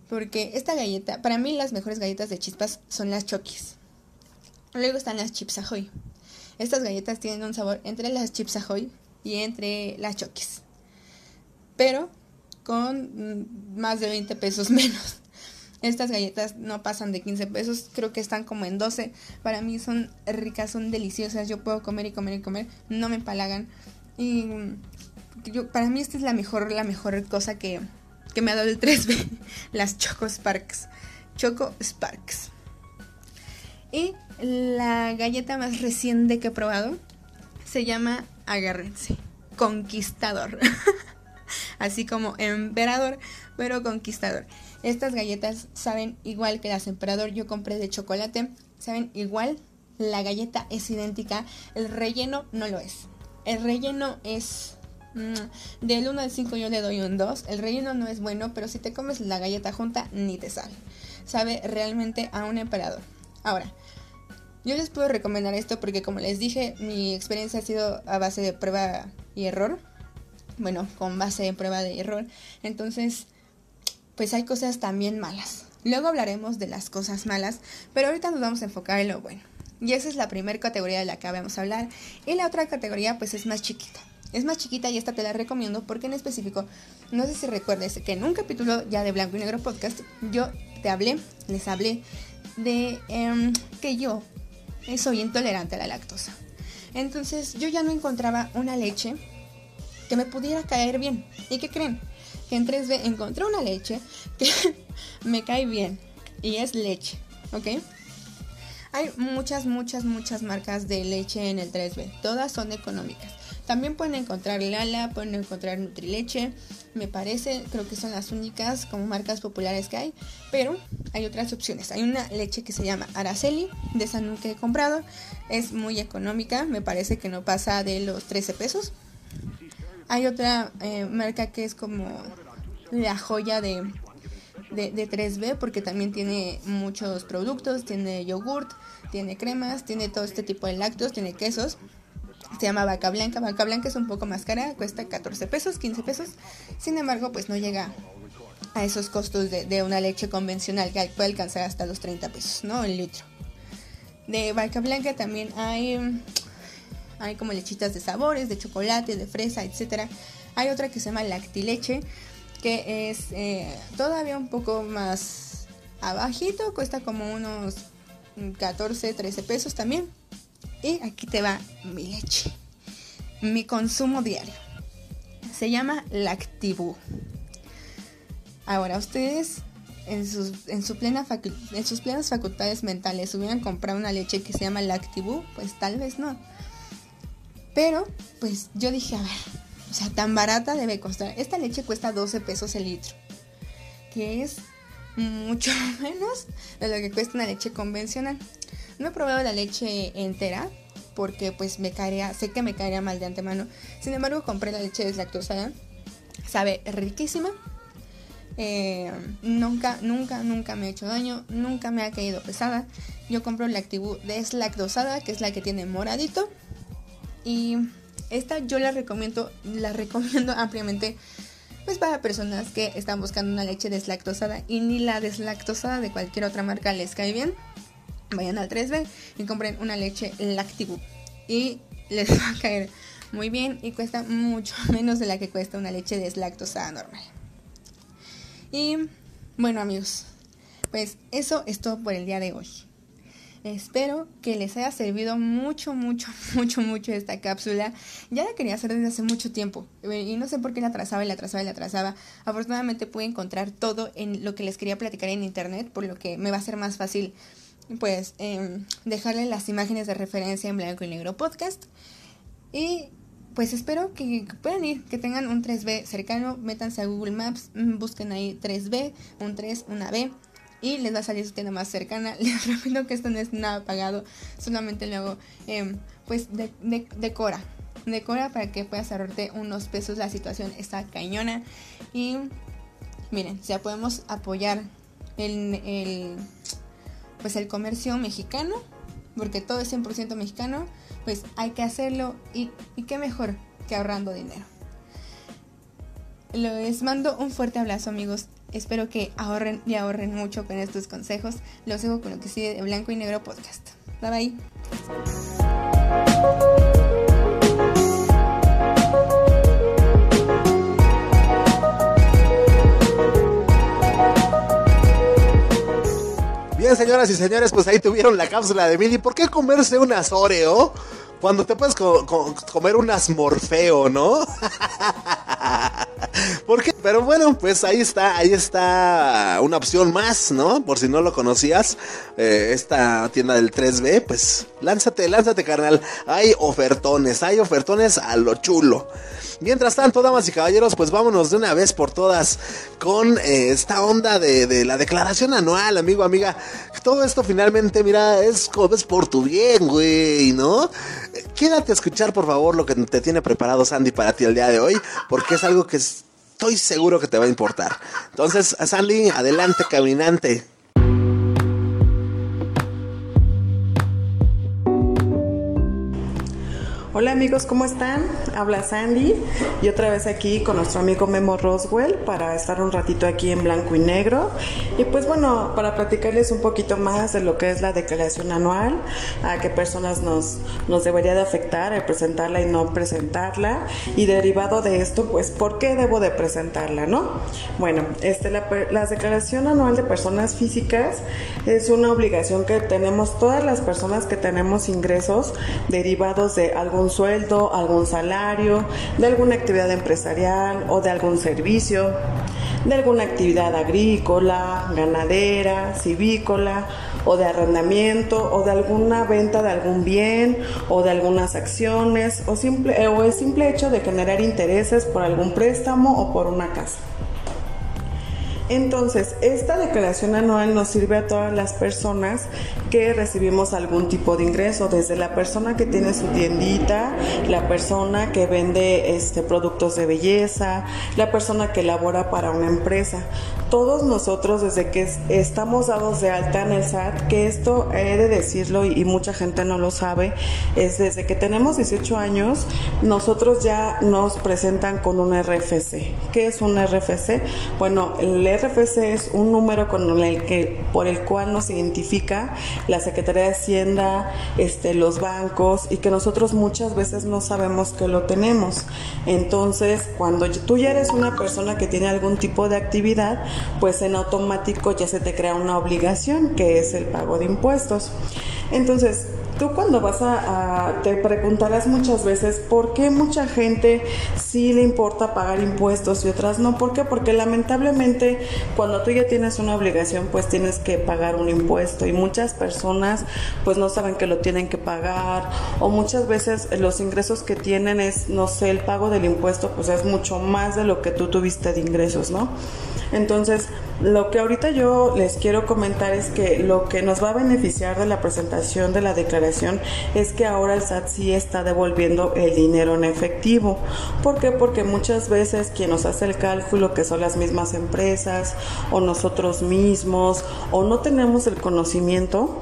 Porque esta galleta, para mí las mejores galletas de chispas son las Chokis. Luego están las Chips Ahoy. Estas galletas tienen un sabor entre las Chips Ahoy y entre las choques. Pero con mm, más de 20 pesos (laughs) menos. Estas galletas no pasan de 15 pesos, creo que están como en 12. Para mí son ricas, son deliciosas. Yo puedo comer y comer y comer, no me empalagan. Y yo, para mí esta es la mejor, la mejor cosa que, que me ha dado el 3B, (laughs) las Choco Sparks. Choco Sparks. Y la galleta más reciente que he probado se llama agárrense, conquistador. (laughs) Así como emperador, pero conquistador. Estas galletas saben igual que las emperador. Yo compré de chocolate, saben igual. La galleta es idéntica, el relleno no lo es. El relleno es mm, del 1 al 5 yo le doy un 2. El relleno no es bueno, pero si te comes la galleta junta, ni te sale. Sabe realmente a un emperador. Ahora, yo les puedo recomendar esto porque como les dije, mi experiencia ha sido a base de prueba y error. Bueno, con base de prueba de error. Entonces, pues hay cosas también malas. Luego hablaremos de las cosas malas, pero ahorita nos vamos a enfocar en lo bueno. Y esa es la primera categoría de la que vamos a hablar. Y la otra categoría pues es más chiquita. Es más chiquita y esta te la recomiendo porque en específico, no sé si recuerdes que en un capítulo ya de Blanco y Negro Podcast yo te hablé, les hablé de em, que yo soy intolerante a la lactosa. Entonces yo ya no encontraba una leche que me pudiera caer bien. ¿Y qué creen? En 3B encontré una leche que (laughs) me cae bien. Y es leche, ¿ok? Hay muchas, muchas, muchas marcas de leche en el 3B. Todas son económicas. También pueden encontrar Lala, pueden encontrar Nutrileche, me parece, creo que son las únicas como marcas populares que hay, pero hay otras opciones. Hay una leche que se llama Araceli, de esa nunca he comprado, es muy económica, me parece que no pasa de los 13 pesos. Hay otra eh, marca que es como la joya de, de, de 3B porque también tiene muchos productos, tiene yogurt, tiene cremas, tiene todo este tipo de lácteos, tiene quesos. Se llama vaca blanca. Vaca blanca es un poco más cara, cuesta 14 pesos, 15 pesos. Sin embargo, pues no llega a esos costos de, de una leche convencional que puede alcanzar hasta los 30 pesos, ¿no? El litro. De vaca blanca también hay, hay como lechitas de sabores, de chocolate, de fresa, etcétera. Hay otra que se llama lactileche, que es eh, todavía un poco más abajito, cuesta como unos 14, 13 pesos también. Y aquí te va mi leche, mi consumo diario. Se llama Lactibu. Ahora, ustedes en sus, en, su plena en sus plenas facultades mentales hubieran comprado una leche que se llama Lactibu, pues tal vez no. Pero, pues yo dije, a ver, o sea, tan barata debe costar. Esta leche cuesta 12 pesos el litro, que es mucho (laughs) menos de lo que cuesta una leche convencional. No he probado la leche entera porque pues me caería, sé que me caería mal de antemano. Sin embargo, compré la leche deslactosada. Sabe riquísima. Eh, nunca, nunca, nunca me ha hecho daño. Nunca me ha caído pesada. Yo compro la Activu deslactosada, que es la que tiene moradito. Y esta yo la recomiendo, la recomiendo (laughs) ampliamente pues para personas que están buscando una leche deslactosada y ni la deslactosada de cualquier otra marca les cae bien, vayan al 3B y compren una leche Lactibu y les (laughs) va a caer muy bien y cuesta mucho (laughs) menos de la que cuesta una leche deslactosada normal. Y bueno amigos, pues eso es todo por el día de hoy. Espero que les haya servido mucho, mucho, (laughs) mucho, mucho esta cápsula. Ya la quería hacer desde hace mucho tiempo eh, y no sé por qué la atrasaba y la atrasaba y la atrasaba. Afortunadamente pude encontrar todo en lo que les quería platicar en internet, por lo que me va a ser más fácil pues eh, dejarles las imágenes de referencia en blanco y negro podcast. Y pues espero que puedan ir, que tengan un 3B cercano, métanse a Google Maps, busquen ahí 3B, un 3, una B y les va a salir su tienda más cercana. (laughs) Les repito que esto no es nada pagado, solamente lo hago eh, pues de, de, decora. Decora para que puedas ahorrarte unos pesos. La situación está cañona. Y miren, ya podemos apoyar el, el, pues el comercio mexicano, porque todo es 100% mexicano, pues hay que hacerlo. Y, y qué mejor que ahorrando dinero. Les mando un fuerte abrazo amigos Espero que ahorren y ahorren mucho con estos consejos. Los dejo con lo que sigue de Blanco y Negro Podcast. Bye bye. Bien, señoras y señores, pues ahí tuvieron la cápsula de Mili. ¿Por qué comerse unas Oreo cuando te puedes co co comer unas Morfeo, no? (laughs) (laughs) ¿Por qué? Pero bueno, pues ahí está, ahí está una opción más, ¿no? Por si no lo conocías, eh, esta tienda del 3B, pues lánzate, lánzate, carnal. Hay ofertones, hay ofertones a lo chulo. Mientras tanto, damas y caballeros, pues vámonos de una vez por todas con eh, esta onda de, la declaración anual, amigo, amiga. Todo esto finalmente, mira, es, es por tu bien, güey, ¿no? Quédate a escuchar, por favor, lo que te tiene preparado Sandy para ti el día de hoy, porque es algo que estoy seguro que te va a importar. Entonces, Sandy, adelante, caminante. Hola amigos, ¿cómo están? Habla Sandy y otra vez aquí con nuestro amigo Memo Roswell para estar un ratito aquí en blanco y negro. Y pues bueno, para platicarles un poquito más de lo que es la declaración anual, a qué personas nos, nos debería de afectar el presentarla y no presentarla. Y derivado de esto, pues, ¿por qué debo de presentarla, no? Bueno, este, la, la declaración anual de personas físicas es una obligación que tenemos todas las personas que tenemos ingresos derivados de algún sueldo, algún salario, de alguna actividad empresarial o de algún servicio, de alguna actividad agrícola, ganadera, civícola o de arrendamiento o de alguna venta de algún bien o de algunas acciones o, simple, o el simple hecho de generar intereses por algún préstamo o por una casa. Entonces, esta declaración anual nos sirve a todas las personas que recibimos algún tipo de ingreso, desde la persona que tiene su tiendita, la persona que vende este, productos de belleza, la persona que labora para una empresa. Todos nosotros desde que estamos dados de alta en el SAT, que esto he de decirlo y, mucha gente no lo sabe, es desde que tenemos 18 años, nosotros ya nos presentan con un RFC. ¿Qué es un RFC? Bueno, el RFC es un número con el que, por el cual nos identifica la Secretaría de Hacienda, este, los bancos y que nosotros muchas veces no sabemos que lo tenemos. Entonces, cuando tú ya eres una persona que tiene algún tipo de actividad, pues en automático ya se te crea una obligación que es el pago de impuestos. Entonces, Tú cuando vas a, te preguntarás muchas veces por qué mucha gente sí le importa pagar impuestos y otras no. ¿Por qué? Porque lamentablemente cuando tú ya tienes una obligación pues tienes que pagar un impuesto y muchas personas pues no saben que lo tienen que pagar o muchas veces los ingresos que tienen es, no sé, el pago del impuesto pues es mucho más de lo que tú tuviste de ingresos, ¿no? Entonces, lo que ahorita yo les quiero comentar es que lo que nos va a beneficiar de la presentación de la declaración es que ahora el SAT sí está devolviendo el dinero en efectivo. ¿Por qué? Porque muchas veces quien nos hace el cálculo, que son las mismas empresas o nosotros mismos, o no tenemos el conocimiento,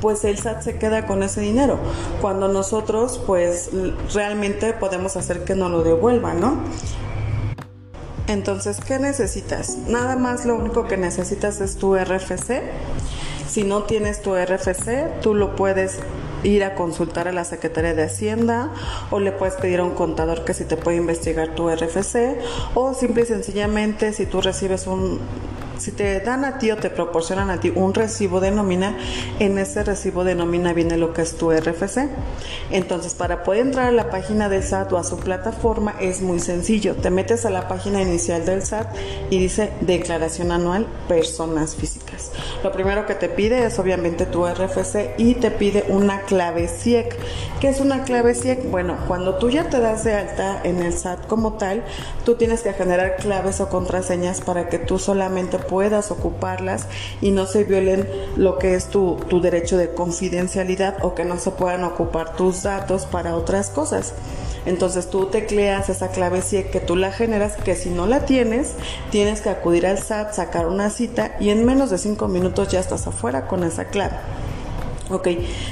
pues el SAT se queda con ese dinero, cuando nosotros pues realmente podemos hacer que no lo devuelvan, ¿no? Entonces, ¿qué necesitas? Nada más lo único que necesitas es tu RFC. Si no tienes tu RFC, tú lo puedes ir a consultar a la Secretaría de Hacienda o le puedes pedir a un contador que si te puede investigar tu RFC o simple y sencillamente si tú recibes un si te dan a ti o te proporcionan a ti un recibo de nómina, en ese recibo de nómina viene lo que es tu RFC. Entonces, para poder entrar a la página del SAT o a su plataforma es muy sencillo. Te metes a la página inicial del SAT y dice declaración anual personas físicas. Lo primero que te pide es obviamente tu RFC y te pide una clave CIEC. ¿Qué es una clave CIEC? Bueno, cuando tú ya te das de alta en el SAT como tal, tú tienes que generar claves o contraseñas para que tú solamente puedas ocuparlas y no se violen lo que es tu, tu derecho de confidencialidad o que no se puedan ocupar tus datos para otras cosas. Entonces tú tecleas esa clave CIE que tú la generas, que si no la tienes, tienes que acudir al SAT, sacar una cita y en menos de cinco minutos ya estás afuera con esa clave. Ok,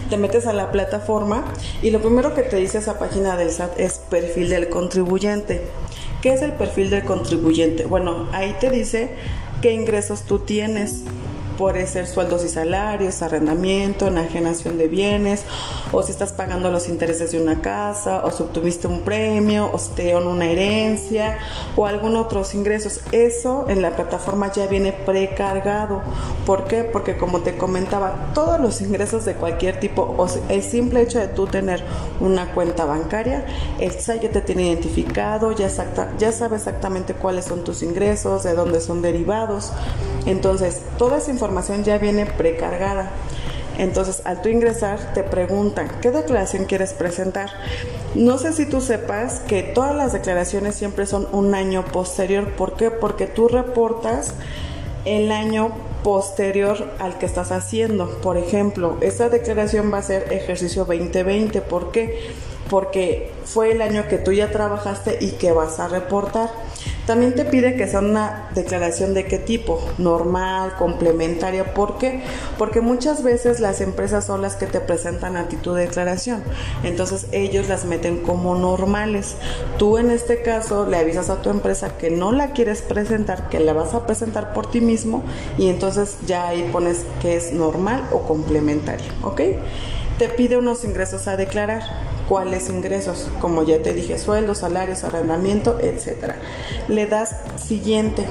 te metes a la plataforma y lo primero que te dice esa página del SAT es perfil del contribuyente. ¿Qué es el perfil del contribuyente? Bueno, ahí te dice qué ingresos tú tienes Puede ser sueldos y salarios, arrendamiento, enajenación de bienes, o si estás pagando los intereses de una casa, o si obtuviste un premio, o si te una herencia, o algún otros ingresos. Eso en la plataforma ya viene precargado. ¿Por qué? Porque como te comentaba, todos los ingresos de cualquier tipo, o el simple hecho de tú tener una cuenta bancaria, el SAT ya te tiene identificado, ya, ya sabe exactamente cuáles son tus ingresos, de dónde son derivados. Entonces, toda esa información ya viene precargada. Entonces, al tú ingresar, te preguntan, ¿qué declaración quieres presentar? No sé si tú sepas que todas las declaraciones siempre son un año posterior. ¿Por qué? Porque tú reportas el año posterior al que estás haciendo. Por ejemplo, esta declaración va a ser ejercicio 2020. ¿Por qué? Porque fue el año que tú ya trabajaste y que vas a reportar. También te pide que sea una declaración de qué tipo, normal, complementaria. ¿Por qué? Porque muchas veces las empresas son las que te presentan a ti tu declaración. Entonces ellos las meten como normales. Tú en este caso le avisas a tu empresa que no la quieres presentar, que la vas a presentar por ti mismo y entonces ya ahí pones que es normal o complementario. ¿Ok? Te pide unos ingresos a declarar cuáles ingresos, como ya te dije, sueldos, salarios, arrendamiento, etcétera. Le das siguiente.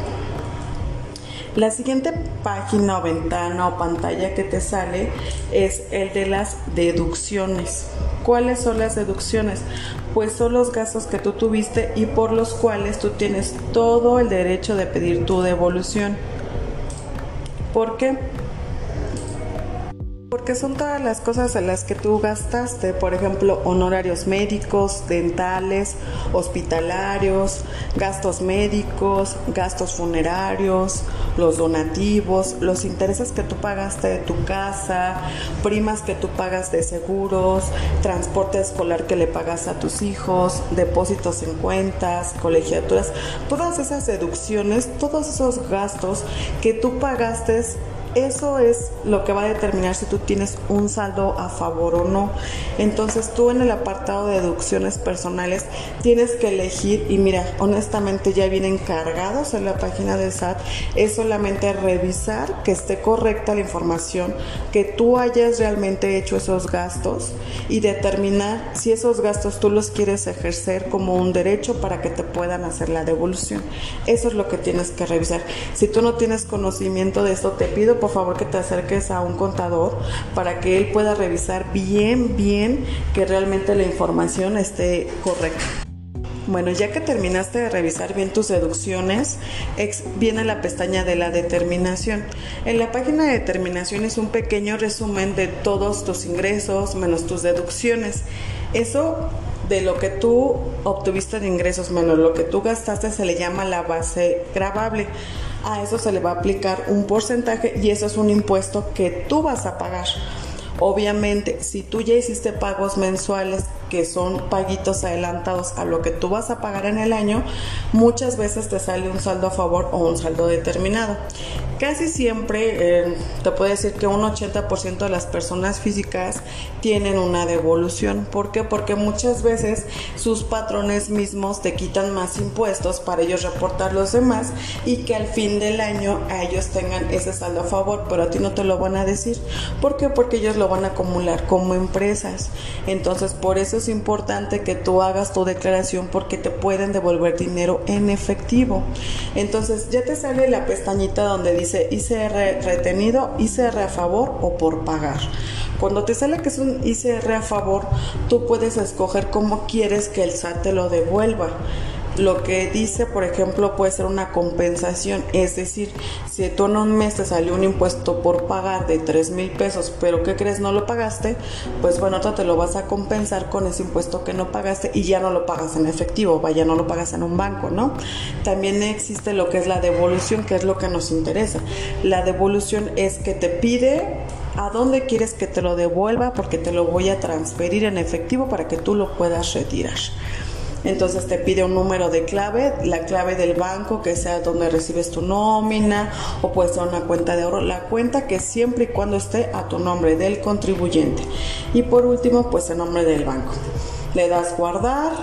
La siguiente página o ventana o pantalla que te sale es el de las deducciones. ¿Cuáles son las deducciones? Pues son los gastos que tú tuviste y por los cuales tú tienes todo el derecho de pedir tu devolución. ¿Por qué? Porque son todas las cosas en las que tú gastaste, por ejemplo, honorarios médicos, dentales, hospitalarios, gastos médicos, gastos funerarios, los donativos, los intereses que tú pagaste de tu casa, primas que tú pagas de seguros, transporte escolar que le pagas a tus hijos, depósitos en cuentas, colegiaturas, todas esas deducciones, todos esos gastos que tú pagaste eso es lo que va a determinar si tú tienes un saldo a favor o no. Entonces tú en el apartado de deducciones personales tienes que elegir y mira, honestamente ya vienen cargados en la página del SAT. Es solamente revisar que esté correcta la información, que tú hayas realmente hecho esos gastos y determinar si esos gastos tú los quieres ejercer como un derecho para que te puedan hacer la devolución. Eso es lo que tienes que revisar. Si tú no tienes conocimiento de esto, te pido por favor que te acerques a un contador para que él pueda revisar bien, bien que realmente la información esté correcta. Bueno, ya que terminaste de revisar bien tus deducciones, viene la pestaña de la determinación. En la página de determinación es un pequeño resumen de todos tus ingresos menos tus deducciones. Eso de lo que tú obtuviste de ingresos menos lo que tú gastaste se le llama la base grabable a eso se le va a aplicar un porcentaje y eso es un impuesto que tú vas a pagar. Obviamente, si tú ya hiciste pagos mensuales que son paguitos adelantados a lo que tú vas a pagar en el año, muchas veces te sale un saldo a favor o un saldo determinado. Casi siempre eh, te puedo decir que un 80% de las personas físicas tienen una devolución. ¿Por qué? Porque muchas veces sus patrones mismos te quitan más impuestos para ellos reportar los demás y que al fin del año a ellos tengan ese saldo a favor, pero a ti no te lo van a decir. ¿Por qué? Porque ellos lo van a acumular como empresas. Entonces, por eso es importante que tú hagas tu declaración porque te pueden devolver dinero en efectivo. Entonces, ya te sale la pestañita donde dice ICR retenido, ICR a favor o por pagar. Cuando te sale que es un ICR a favor, tú puedes escoger cómo quieres que el SAT te lo devuelva lo que dice, por ejemplo, puede ser una compensación. Es decir, si tú en un mes te salió un impuesto por pagar de 3 mil pesos, pero ¿qué crees? No lo pagaste, pues bueno, te lo vas a compensar con ese impuesto que no pagaste y ya no lo pagas en efectivo, vaya, no lo pagas en un banco, ¿no? También existe lo que es la devolución, que es lo que nos interesa. La devolución es que te pide a dónde quieres que te lo devuelva porque te lo voy a transferir en efectivo para que tú lo puedas retirar. Entonces te pide un número de clave, la clave del banco que sea donde recibes tu nómina o puede ser una cuenta de oro, la cuenta que siempre y cuando esté a tu nombre del contribuyente. Y por último, pues el nombre del banco. Le das guardar,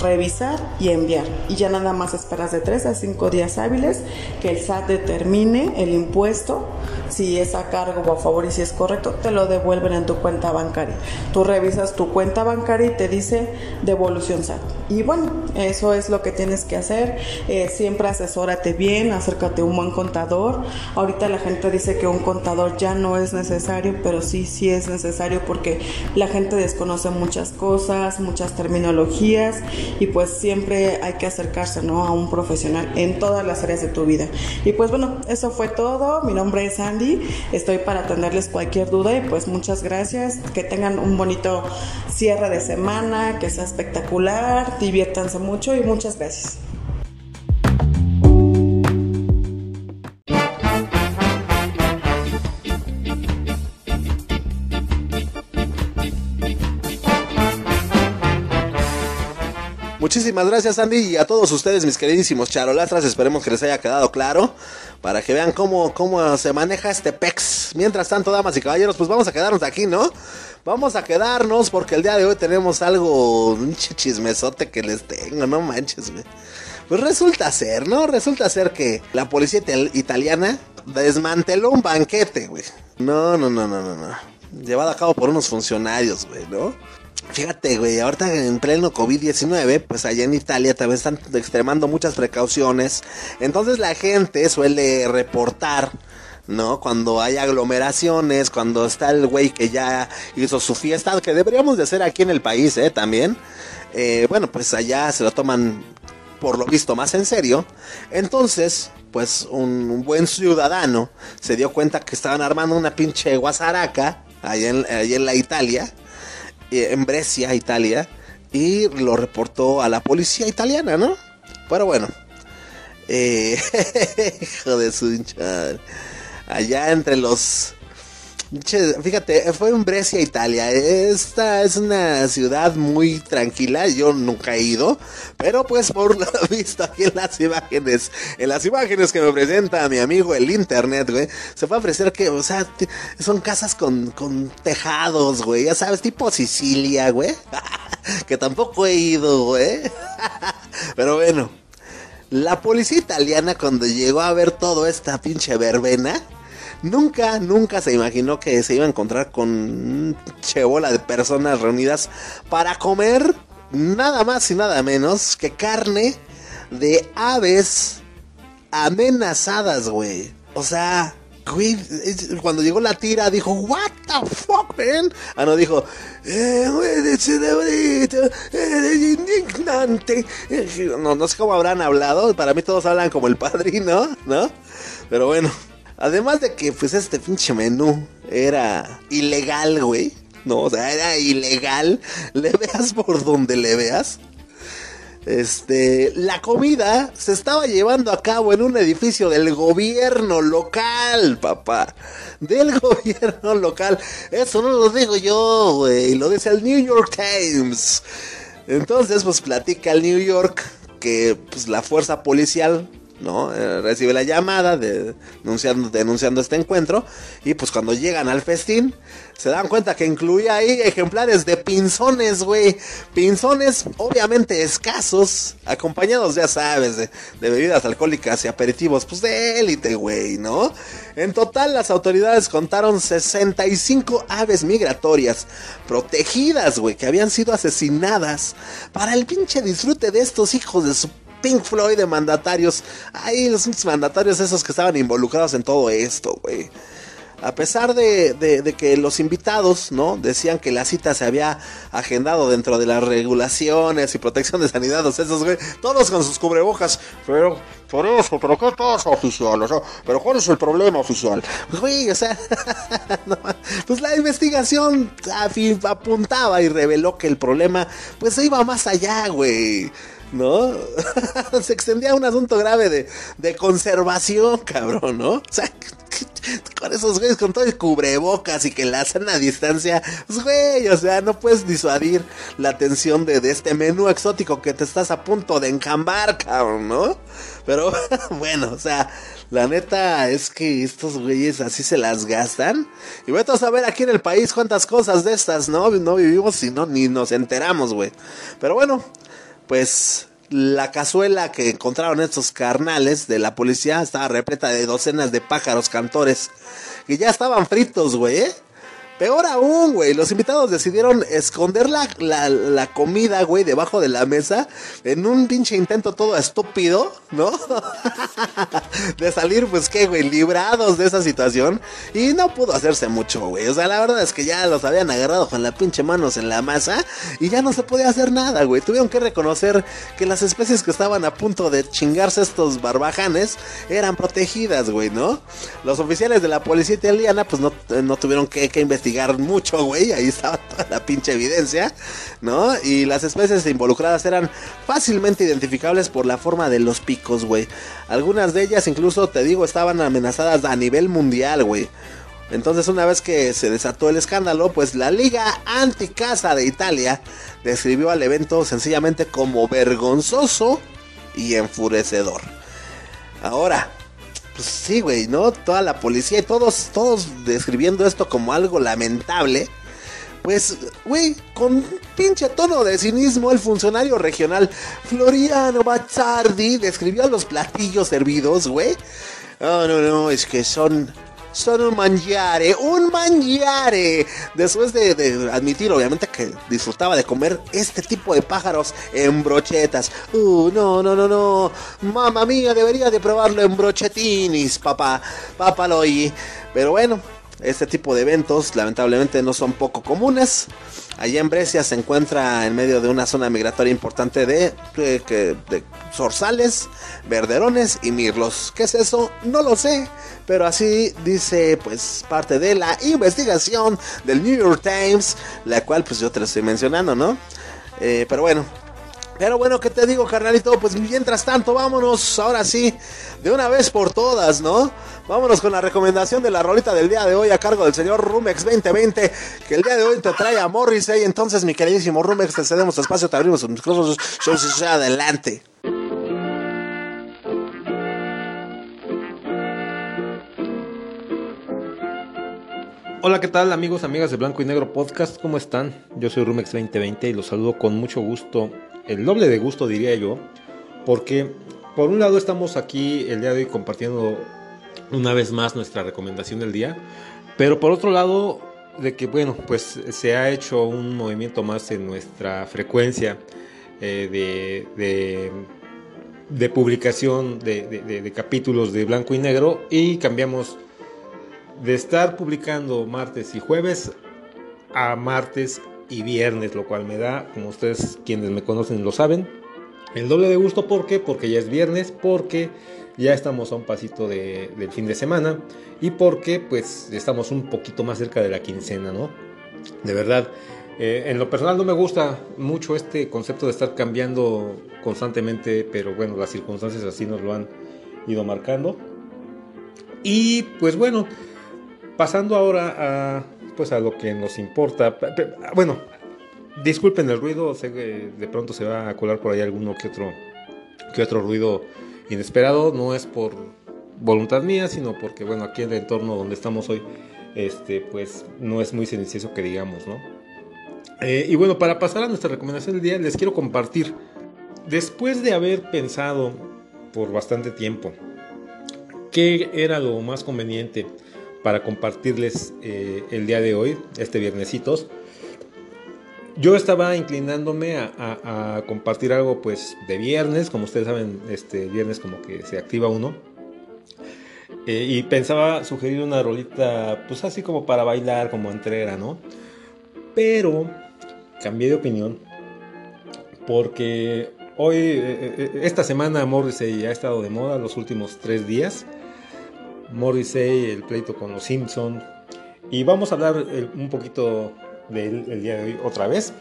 revisar y enviar. Y ya nada más esperas de 3 a 5 días hábiles que el SAT determine el impuesto, si es a cargo o a favor y si es correcto, te lo devuelven en tu cuenta bancaria. Tú revisas tu cuenta bancaria y te dice devolución SAT. Y bueno, eso es lo que tienes que hacer. Eh, siempre asesórate bien, acércate a un buen contador. Ahorita la gente dice que un contador ya no es necesario, pero sí, sí es necesario porque la gente desconoce muchas cosas, muchas terminologías y pues siempre hay que acercarse ¿no? a un profesional en todas las áreas de tu vida. Y pues bueno, eso fue todo. Mi nombre es Andy, estoy para atenderles cualquier duda y pues muchas gracias. Que tengan un bonito cierre de semana, que sea espectacular, diviértanse mucho y muchas gracias. Muchísimas gracias Andy y a todos ustedes mis queridísimos charolatras, esperemos que les haya quedado claro para que vean cómo, cómo se maneja este PEX. Mientras tanto, damas y caballeros, pues vamos a quedarnos aquí, ¿no? Vamos a quedarnos porque el día de hoy tenemos algo, un chismesote que les tengo, no manches. Pues resulta ser, ¿no? Resulta ser que la policía italiana desmanteló un banquete, güey. No, no, no, no, no, no. Llevado a cabo por unos funcionarios, güey, ¿no? Fíjate, güey, ahorita en pleno COVID-19, pues allá en Italia también están extremando muchas precauciones. Entonces la gente suele reportar, ¿no? Cuando hay aglomeraciones, cuando está el güey que ya hizo su fiesta, que deberíamos de hacer aquí en el país, ¿eh? También. Eh, bueno, pues allá se lo toman por lo visto más en serio. Entonces, pues un, un buen ciudadano se dio cuenta que estaban armando una pinche guasaraca allá en, allá en la Italia, en Brescia, Italia, y lo reportó a la policía italiana, ¿no? Pero bueno, eh, (laughs) hijo de su hinchada. Allá entre los Fíjate, fue en Brescia, Italia. Esta es una ciudad muy tranquila. Yo nunca he ido. Pero pues por lo (laughs) visto aquí en las imágenes, en las imágenes que me presenta mi amigo el internet, güey, se va a ofrecer que, o sea, son casas con, con tejados, güey. Ya sabes, tipo Sicilia, güey. (laughs) que tampoco he ido, güey. (laughs) pero bueno. La policía italiana cuando llegó a ver todo esta pinche verbena Nunca, nunca se imaginó que se iba a encontrar con un chebola de personas reunidas para comer nada más y nada menos que carne de aves amenazadas, güey. O sea, cuando llegó la tira dijo, what the fuck, man? Ah, no, dijo, eh, indignante. No, no sé cómo habrán hablado, para mí todos hablan como el padrino, ¿no? Pero bueno, Además de que, pues, este pinche menú era ilegal, güey. No, o sea, era ilegal. (laughs) Le veas por donde le veas. Este, la comida se estaba llevando a cabo en un edificio del gobierno local, papá. Del (laughs) gobierno local. Eso no lo digo yo, güey. Lo dice el New York Times. Entonces, pues platica el New York que pues la fuerza policial ¿no? Eh, recibe la llamada de, denunciando, este encuentro y pues cuando llegan al festín se dan cuenta que incluía ahí ejemplares de pinzones, güey. Pinzones obviamente escasos, acompañados, ya sabes, de, de bebidas alcohólicas y aperitivos, pues de élite, güey, ¿no? En total las autoridades contaron 65 aves migratorias protegidas, güey, que habían sido asesinadas para el pinche disfrute de estos hijos de su Pink Floyd de mandatarios. Ay, los mandatarios esos que estaban involucrados en todo esto, güey. A pesar de, que los invitados, ¿no? Decían que la cita se había agendado dentro de las regulaciones y protección de sanidad, esos, güey, todos con sus cubrebocas. Pero, por eso, pero ¿qué pasa, oficial? O sea, pero ¿cuál es el problema, oficial? Güey, o sea, (laughs) pues la investigación apuntaba y reveló que el problema, pues se iba más allá, güey. ¿No? (laughs) Se extendía un asunto grave de, de conservación, cabrón, ¿no? O sea, (laughs) con esos güeyes con todo el cubrebocas y que la hacen a distancia, pues güey, o sea, no puedes disuadir la atención de, de este menú exótico que te estás a punto de encambar, cabrón, ¿no? Pero (laughs) bueno, o sea, la neta es que estos güeyes así se las gastan. Y vete a saber aquí en el país cuántas cosas de estas, ¿no? No vivimos y no, ni nos enteramos, güey. Pero bueno, pues la cazuela que encontraron estos carnales de la policía estaba repleta de docenas de pájaros cantores que ya estaban fritos, güey, ¿eh? Peor aún, güey. Los invitados decidieron esconder la, la, comida, güey, debajo de la mesa. En un pinche intento todo estúpido, ¿no? (laughs) de salir, pues, ¿qué, güey? Librados de esa situación. Y no pudo hacerse mucho, güey. O sea, la verdad es que ya los habían agarrado con la pinche manos en la masa. Y ya no se podía hacer nada, güey. Tuvieron que reconocer que las especies que estaban a punto de chingarse estos barbajanes eran protegidas, güey, ¿no? Los oficiales de la policía italiana, pues, no, no tuvieron que, que investigar mucho, güey. Ahí estaba (laughs) toda la pinche evidencia, ¿no? Y las especies involucradas eran fácilmente identificables por la forma de los picos, güey. Algunas de ellas incluso, te digo, estaban amenazadas a nivel mundial, güey. Entonces una vez que se desató el escándalo, pues la Liga Anticasa de Italia describió al evento sencillamente como vergonzoso y enfurecedor. Ahora, pues sí, güey, ¿no? Toda la policía y todos, todos describiendo esto como algo lamentable. Pues, güey, con pinche tono de cinismo, el funcionario regional Floriano Bazzardi describió los platillos servidos, güey. Oh, no, no, es que son son un mangiare, un mangiare. Después de, admitir, obviamente, que disfrutaba de comer este tipo de pájaros en brochetas. Uh, no, no, no, no. Mamma mía, debería de probarlo en brochetinis, papá. Papá lo oí. Pero bueno, este tipo de eventos lamentablemente no son poco comunes. Allí en Brescia se encuentra en medio de una zona migratoria importante de, zorzales, verderones y mirlos. ¿Qué es eso? No lo sé, pero así dice pues parte de la investigación del New York Times, la cual pues yo te lo estoy mencionando, ¿no? Eh, pero bueno, pero bueno, ¿qué te digo, carnalito? Pues mientras tanto, vámonos ahora sí, de una vez por todas, ¿no? Vámonos con la recomendación de la rolita del día de hoy a cargo del señor Rumex 2020, que el día de hoy te trae a Morrissey. Entonces, mi queridísimo Rumex, te cedemos espacio, te abrimos tus micrófonos, adelante. Hola, ¿qué tal amigos, amigas de Blanco y Negro Podcast? ¿Cómo están? Yo soy Rumex 2020 y los saludo con mucho gusto, el doble de gusto diría yo, porque por un lado estamos aquí el día de hoy compartiendo una vez más nuestra recomendación del día, pero por otro lado de que bueno, pues se ha hecho un movimiento más en nuestra frecuencia eh, de, de, publicación de, de capítulos de Blanco y Negro y cambiamos de estar publicando martes y jueves a martes y viernes, lo cual me da, como ustedes quienes me conocen lo saben, el doble de gusto. ¿Por qué? Porque ya es viernes, porque ya estamos a un pasito de, del fin de semana y porque pues estamos un poquito más cerca de la quincena, ¿no? De verdad, eh, en lo personal no me gusta mucho este concepto de estar cambiando constantemente, pero bueno, las circunstancias así nos lo han ido marcando. Y pues bueno, pasando ahora a, pues a lo que nos importa. Bueno, disculpen el ruido, sé que de pronto se va a colar por ahí alguno que otro, que otro ruido inesperado. No es por voluntad mía, sino porque, bueno, aquí en el entorno donde estamos hoy, este, pues no es muy silencioso que digamos, ¿no? Eh, y bueno, para pasar a nuestra recomendación del día, les quiero compartir. Después de haber pensado por bastante tiempo qué era lo más conveniente para compartirles eh, el día de hoy, este viernesitos. Yo estaba inclinándome a, compartir algo pues de viernes, como ustedes saben, este viernes como que se activa uno. Eh, y pensaba sugerir una rolita pues así como para bailar, como entrega, ¿no? Pero cambié de opinión porque hoy, eh, esta semana Morrissey ha estado de moda los últimos tres días. Morrissey, el pleito con los Simpson. Y vamos a hablar un poquito de él el día de hoy otra vez.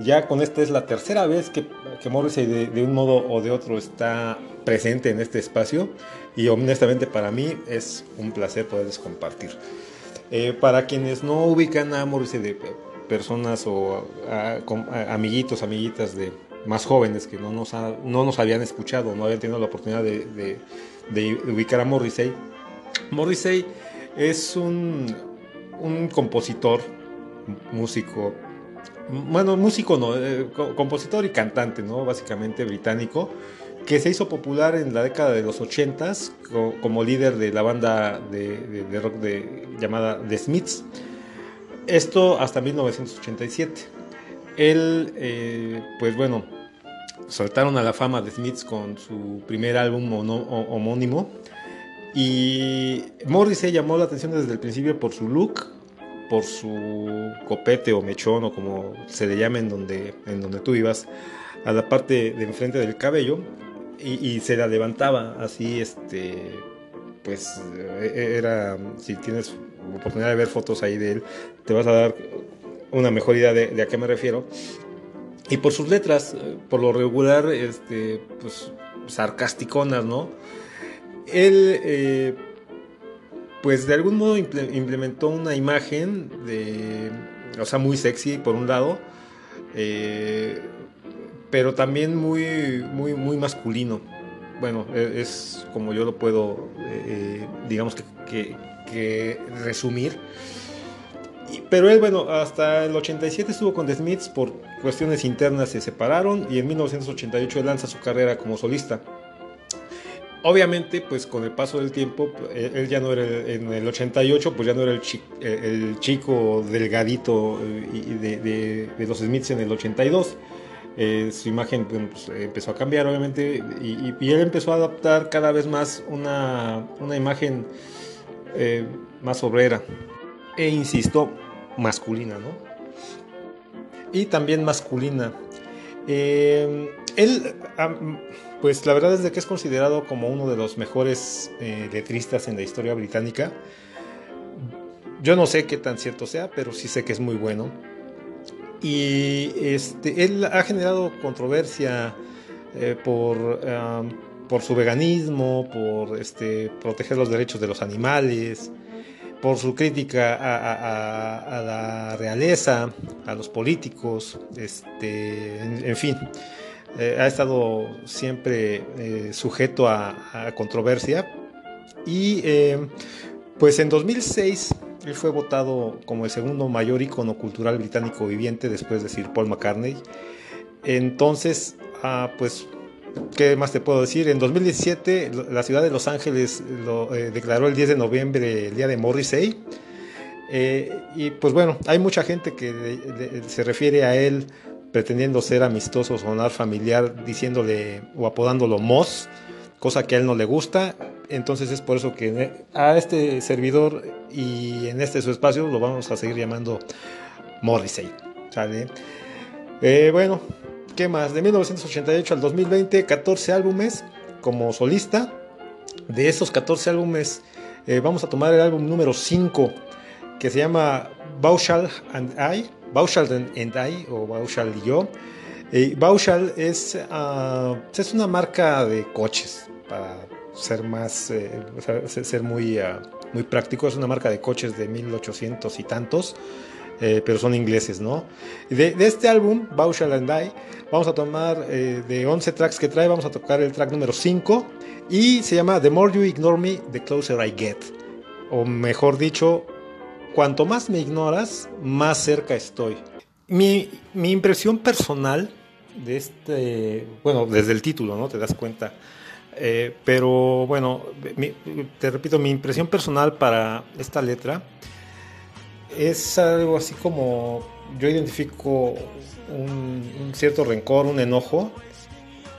Ya con esta es la tercera vez que, Morrissey de, un modo o de otro está presente en este espacio y honestamente para mí es un placer poderles compartir. Eh, para quienes no ubican a Morrissey de personas o a, amiguitos, amiguitas de más jóvenes que no nos, no nos habían escuchado, no habían tenido la oportunidad de, de, de ubicar a Morrissey, Morrissey es un, un compositor, músico, bueno, músico no, eh, compositor y cantante, ¿no? Básicamente británico, que se hizo popular en la década de los 80s co como líder de la banda de rock de, llamada The Smiths. Esto hasta 1987. Él, eh, pues bueno, saltaron a la fama The Smiths con su primer álbum homónimo y Morrissey llamó la atención desde el principio por su look, por su copete o mechón o como se le llame en donde, en donde tú ibas, a la parte de enfrente del cabello y, y se la levantaba así, este, pues e, era, si tienes oportunidad de ver fotos ahí de él, te vas a dar una mejor idea de, de a qué me refiero. Y por sus letras, por lo regular, este, pues sarcasticonas, ¿no? Él, eh, pues de algún modo implementó una imagen de, o sea, muy sexy por un lado, eh, pero también muy, muy, muy masculino. Bueno, e, es como yo lo puedo, eh, digamos que, que, resumir. Pero él, bueno, hasta el 87 estuvo con The Smiths por cuestiones internas, se separaron y en 1988 lanza su carrera como solista. Obviamente, pues con el paso del tiempo, él ya no era en el 88, pues ya no era el, chico, el chico delgadito de, de, los Smiths en el 82. Eh, su imagen pues, empezó a cambiar, obviamente, y, él empezó a adaptar cada vez más una, imagen eh, más obrera e, insisto, masculina, ¿no? y también masculina. Eh, él, pues la verdad es que es considerado como uno de los mejores eh, letristas en la historia británica. Yo no sé qué tan cierto sea, pero sí sé que es muy bueno. Y este, él ha generado controversia eh, por, por su veganismo, por este, proteger los derechos de los animales, por su crítica a, la realeza, a los políticos, este, en, fin, eh, ha estado siempre eh, sujeto a, controversia. Y pues en 2006 él fue votado como el segundo mayor icono cultural británico viviente después de Sir Paul McCartney. Entonces, ah, pues, ¿qué más te puedo decir? En 2017 la ciudad de Los Ángeles lo eh, declaró el 10 de noviembre el día de Morrissey. Eh, y pues bueno, hay mucha gente que se refiere a él pretendiendo ser amistoso, sonar familiar, diciéndole o apodándolo Moss, cosa que a él no le gusta. Entonces es por eso que a este servidor y en este su espacio lo vamos a seguir llamando Morrissey. ¿sale? Eh, bueno, ¿qué más? De 1988 al 2020, 14 álbumes como solista. De esos 14 álbumes, eh, vamos a tomar el álbum número 5, que se llama Bauschal and I, Bauschal and I, o Bauschal y yo. Eh, es, uh, es una marca de coches, para ser más, eh, ser muy, uh, muy práctico. Es una marca de coches de 1800 y tantos, eh, pero son ingleses, ¿no? De, de este álbum, Bauschal and I, vamos a tomar eh, de 11 tracks que trae, vamos a tocar el track número 5 y se llama The More You Ignore Me, The Closer I Get. O mejor dicho, cuanto más me ignoras, más cerca estoy. Mi, mi impresión personal de este, bueno, desde el título, ¿no? Te das cuenta eh, pero bueno, te repito, mi impresión personal para esta letra es algo así como yo identifico un, cierto rencor, un enojo,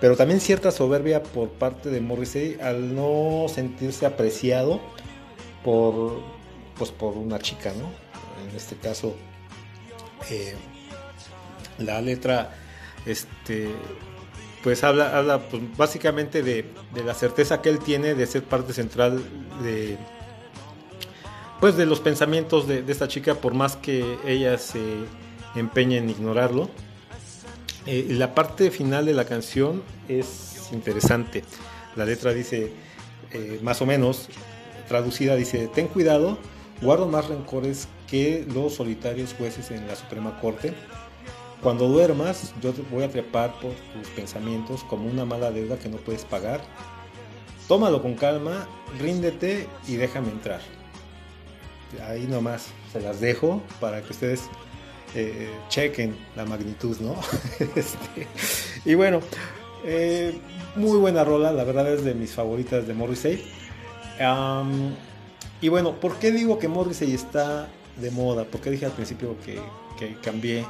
pero también cierta soberbia por parte de Morrissey al no sentirse apreciado por, pues por una chica, ¿no? En este caso, eh, la letra este, pues habla, habla pues, básicamente de, la certeza que él tiene de ser parte central de pues de los pensamientos de, esta chica por más que ella se empeñe en ignorarlo eh, la parte final de la canción es interesante la letra dice eh, más o menos traducida dice ten cuidado guardo más rencores que los solitarios jueces en la Suprema Corte cuando duermas, yo te voy a trepar por tus pensamientos como una mala deuda que no puedes pagar. Tómalo con calma, ríndete y déjame entrar. Ahí nomás se las dejo para que ustedes eh, chequen la magnitud, ¿no? (laughs) Este, y bueno, eh, muy buena rola, la verdad es de mis favoritas de Morrissey. Y bueno, ¿por qué digo que Morrissey está de moda? Porque dije al principio que que cambié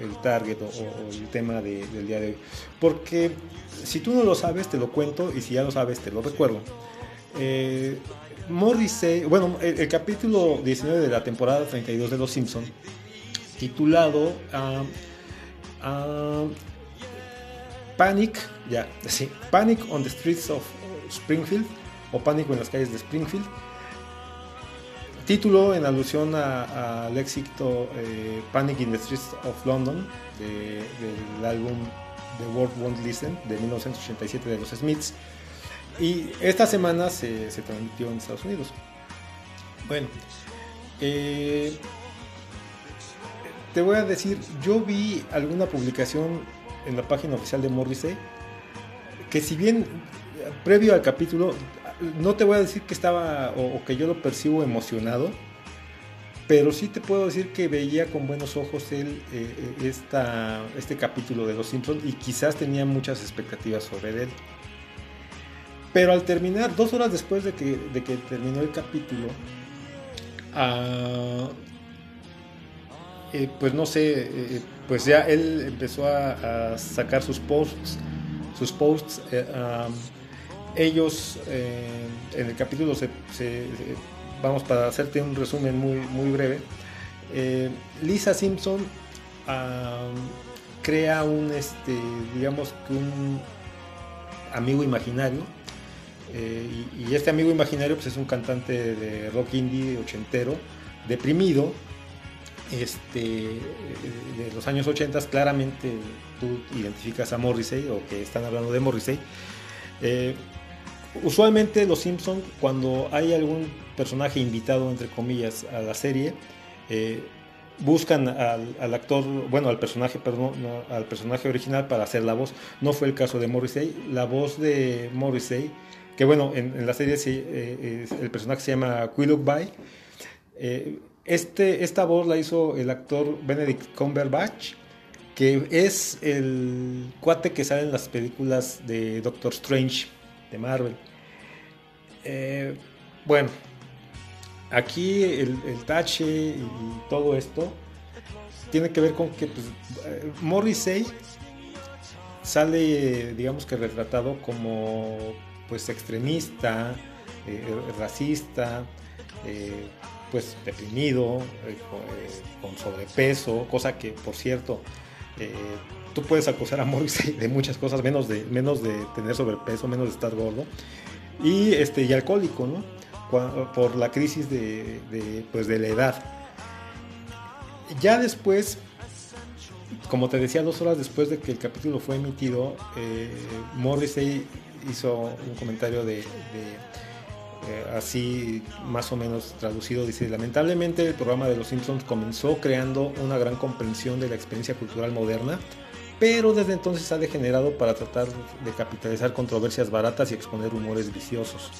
el, target o, el tema del día de hoy. Porque si tú no lo sabes, te lo cuento y si ya lo sabes, te lo recuerdo. Eh, Morrissey, bueno, el, capítulo 19 de la temporada 32 de Los Simpson, titulado ah, Panic, ya, sí, Panic on the Streets of Springfield o Pánico en las calles de Springfield Título en alusión al éxito eh, Panic in the Streets of London del álbum The World Won't Listen de 1987 de los Smiths. Y esta semana se, transmitió en Estados Unidos. Bueno, eh, te voy a decir, yo vi alguna publicación en la página oficial de Morrissey que si bien previo al capítulo no te voy a decir que estaba o, que yo lo percibo emocionado, pero sí te puedo decir que veía con buenos ojos él eh, eh, este capítulo de Los Simpsons y quizás tenía muchas expectativas sobre él. Pero al terminar, dos horas después de que, terminó el capítulo, ah, eh, pues no sé, pues ya él empezó a, sacar sus posts, sus posts ellos eh, en el capítulo se, vamos para hacerte un resumen muy, muy breve, eh, Lisa Simpson crea un, este, digamos un amigo imaginario. Eh, y, este amigo imaginario pues, es un cantante de rock indie ochentero, deprimido, este, de los años 80, claramente tú identificas a Morrissey o que están hablando de Morrissey. Usualmente los Simpsons, cuando hay algún personaje invitado, entre comillas, a la serie, eh, buscan al, actor, bueno, al personaje, perdón, al personaje original para hacer la voz. No fue el caso de Morrissey. La voz de Morrissey, que bueno, en, la serie eh, el personaje se llama Quillup By. Eh, este, esta voz la hizo el actor Benedict Cumberbatch, que es el cuate que sale en las películas de Doctor Strange de Marvel. Eh, bueno, aquí el, tache y, todo esto tiene que ver con que pues, eh, Morrissey sale, digamos que retratado como pues extremista, eh, racista, pues deprimido, con sobrepeso, cosa que por cierto tú puedes acusar a Morrissey (laughs) de muchas cosas, menos de, menos de tener sobrepeso, menos de estar gordo, y, este, y alcohólico, ¿no? por la crisis de, pues de la edad. Ya después, como te decía, dos horas después de que el capítulo fue emitido, eh, Morrissey hizo un comentario de, eh, así más o menos traducido, dice, lamentablemente el programa de Los Simpsons comenzó creando una gran comprensión de la experiencia cultural moderna, pero desde entonces ha degenerado para tratar de capitalizar controversias baratas y exponer humores viciosos.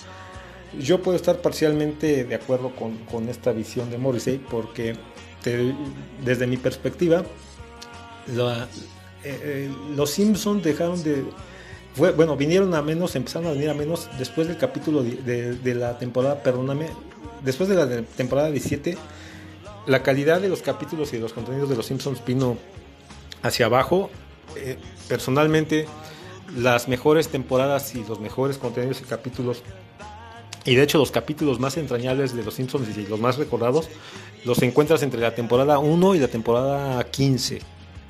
Yo puedo estar parcialmente de acuerdo con, esta visión de Morrissey porque desde mi perspectiva eh, eh, los Simpsons dejaron de... bueno, vinieron a menos, empezaron a venir a menos después del capítulo de, la temporada, perdóname, después de la temporada 17, la calidad de los capítulos y de los contenidos de los Simpsons vino hacia abajo. Eh, personalmente, las mejores temporadas y los mejores contenidos y capítulos y de hecho los capítulos más entrañables de Los Simpsons y los más recordados los encuentras entre la temporada 1 y la temporada 15,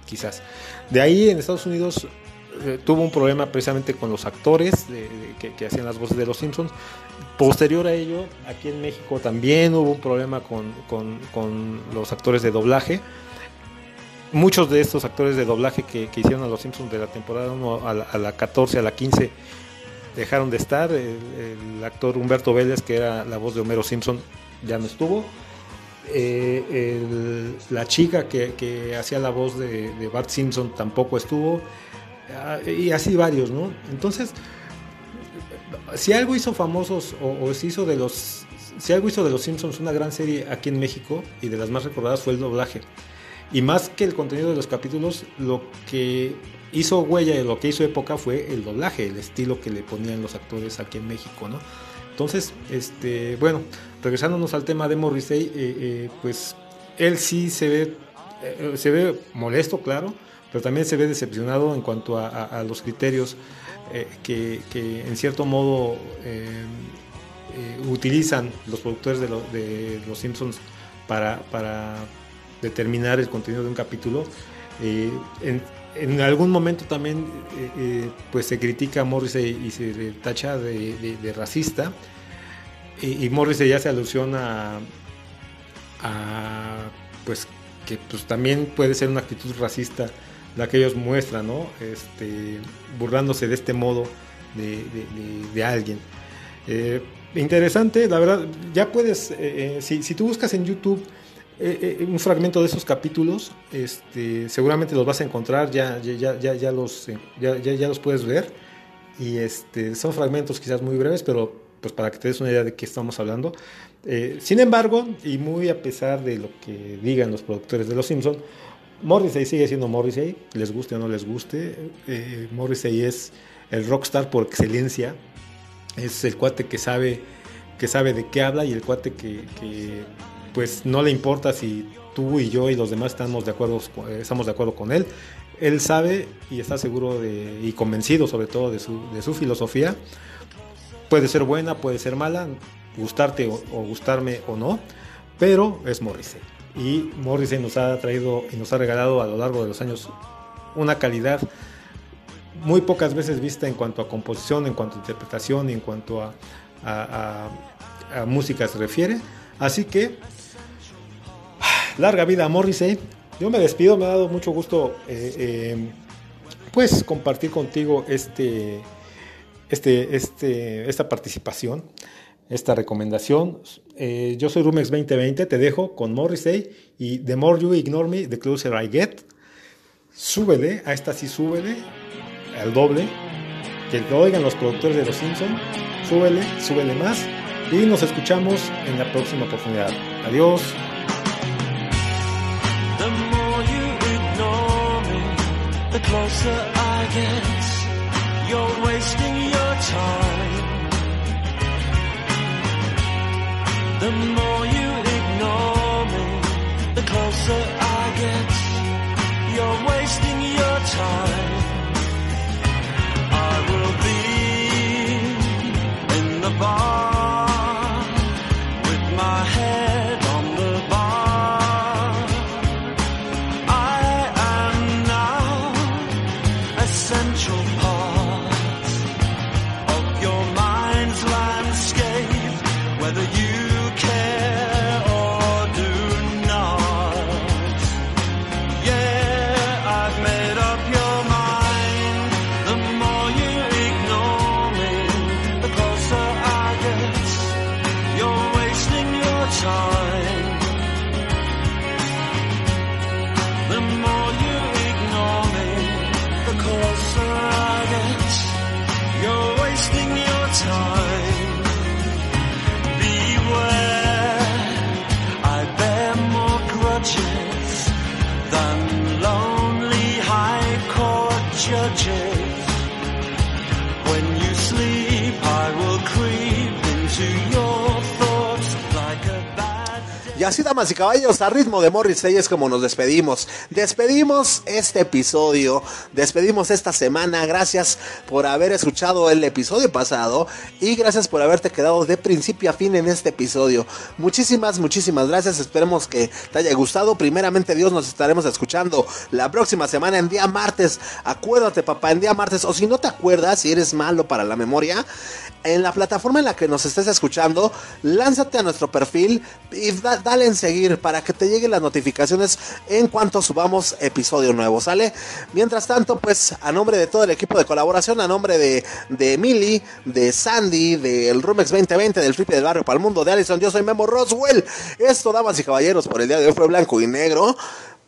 quizás. De ahí en Estados Unidos eh, tuvo un problema precisamente con los actores que, hacían las voces de Los Simpsons. Posterior a ello, aquí en México también hubo un problema con, los actores de doblaje. Muchos de estos actores de doblaje que, hicieron a Los Simpsons de la temporada 1 a la, a la 14, a la 15, dejaron de estar. El, actor Humberto Vélez, que era la voz de Homero Simpson, ya no estuvo. Eh, la chica que, hacía la voz de, Bart Simpson tampoco estuvo. Ah, y así varios, ¿no? Entonces, si algo hizo famosos o, si hizo de los si algo hizo de los Simpsons una gran serie aquí en México y de las más recordadas fue el doblaje. Y más que el contenido de los capítulos, lo que hizo huella y lo que hizo época fue el doblaje, el estilo que le ponían los actores aquí en México, ¿no? Entonces, este, bueno, regresándonos al tema de Morrissey, eh, eh, pues él sí se ve, eh, se ve molesto, claro, pero también se ve decepcionado en cuanto a, los criterios que, en cierto modo utilizan los productores de, Los Simpsons para, para, determinar el contenido de un capítulo. En, en algún momento también eh, eh, pues se critica a Morrissey y se tacha de, racista y, y, Morrissey ya se alusiona a, pues que pues también puede ser una actitud racista la que ellos muestran, ¿no? Este, burlándose de este modo de, alguien. Eh, interesante, la verdad, ya puedes, si tú buscas en YouTube eh, eh, un fragmento de esos capítulos, este, seguramente los vas a encontrar, ya, ya, ya, ya, los, eh, ya, ya, los puedes ver. Y este, son fragmentos quizás muy breves, pero pues para que te des una idea de qué estamos hablando. sin embargo, y muy a pesar de lo que digan los productores de Los Simpson, Morrissey sigue siendo Morrissey, les guste o no les guste. Morrissey es el rockstar por excelencia, es el cuate que sabe, que sabe de qué habla y el cuate que, que pues no le importa si tú y yo y los demás estamos de acuerdo, estamos de acuerdo con él. Él sabe y está seguro de, y convencido sobre todo de su, de su filosofía. Puede ser buena, puede ser mala, gustarte o, gustarme o no, pero es Morrissey. y Morrissey nos ha traído y nos ha regalado a lo largo de los años una calidad muy pocas veces vista en cuanto a composición, en cuanto a interpretación y en cuanto a, a, música se refiere. Así que, larga vida a Morrissey. Yo me despido, me ha dado mucho gusto eh, eh, pues compartir contigo este, este, este, esta participación, esta recomendación. Eh, yo soy Rumex 2020, te dejo con Morrissey y The More You Ignore Me, The Closer I Get. Súbele, a esta sí súbele, al doble, que lo oigan los productores de Los Simpsons, súbele, súbele más y nos escuchamos en la próxima oportunidad. Adiós. You're wasting your time. The more you ignore me, the closer I get. You're wasting your time. I will be in the bar y caballos, a ritmo de Morrissey es como nos despedimos. Despedimos este episodio, despedimos esta semana. Gracias por haber escuchado el episodio pasado y gracias por haberte quedado de principio a fin en este episodio. Muchísimas, muchísimas gracias. Esperemos que te haya gustado. Primeramente, Dios, nos estaremos escuchando la próxima semana en día martes. Acuérdate, papá, en día martes. O si no te acuerdas, si eres malo para la memoria, en la plataforma en la que nos estés escuchando, lánzate a nuestro perfil y dale en para que te lleguen las notificaciones en cuanto subamos episodio nuevo, ¿sale? Mientras tanto, pues a nombre de todo el equipo de colaboración, a nombre de, de Emily, de Sandy, del Rumex 2020, del Flippy del Barrio para el Mundo, de Allison, yo soy Memo Roswell. Esto, damas y caballeros, por el día de hoy fue blanco y negro.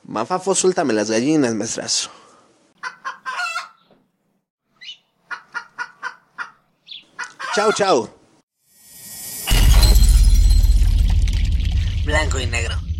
Mafafo, suéltame las gallinas, maestrazo. Chao, chao. Blanco y negro.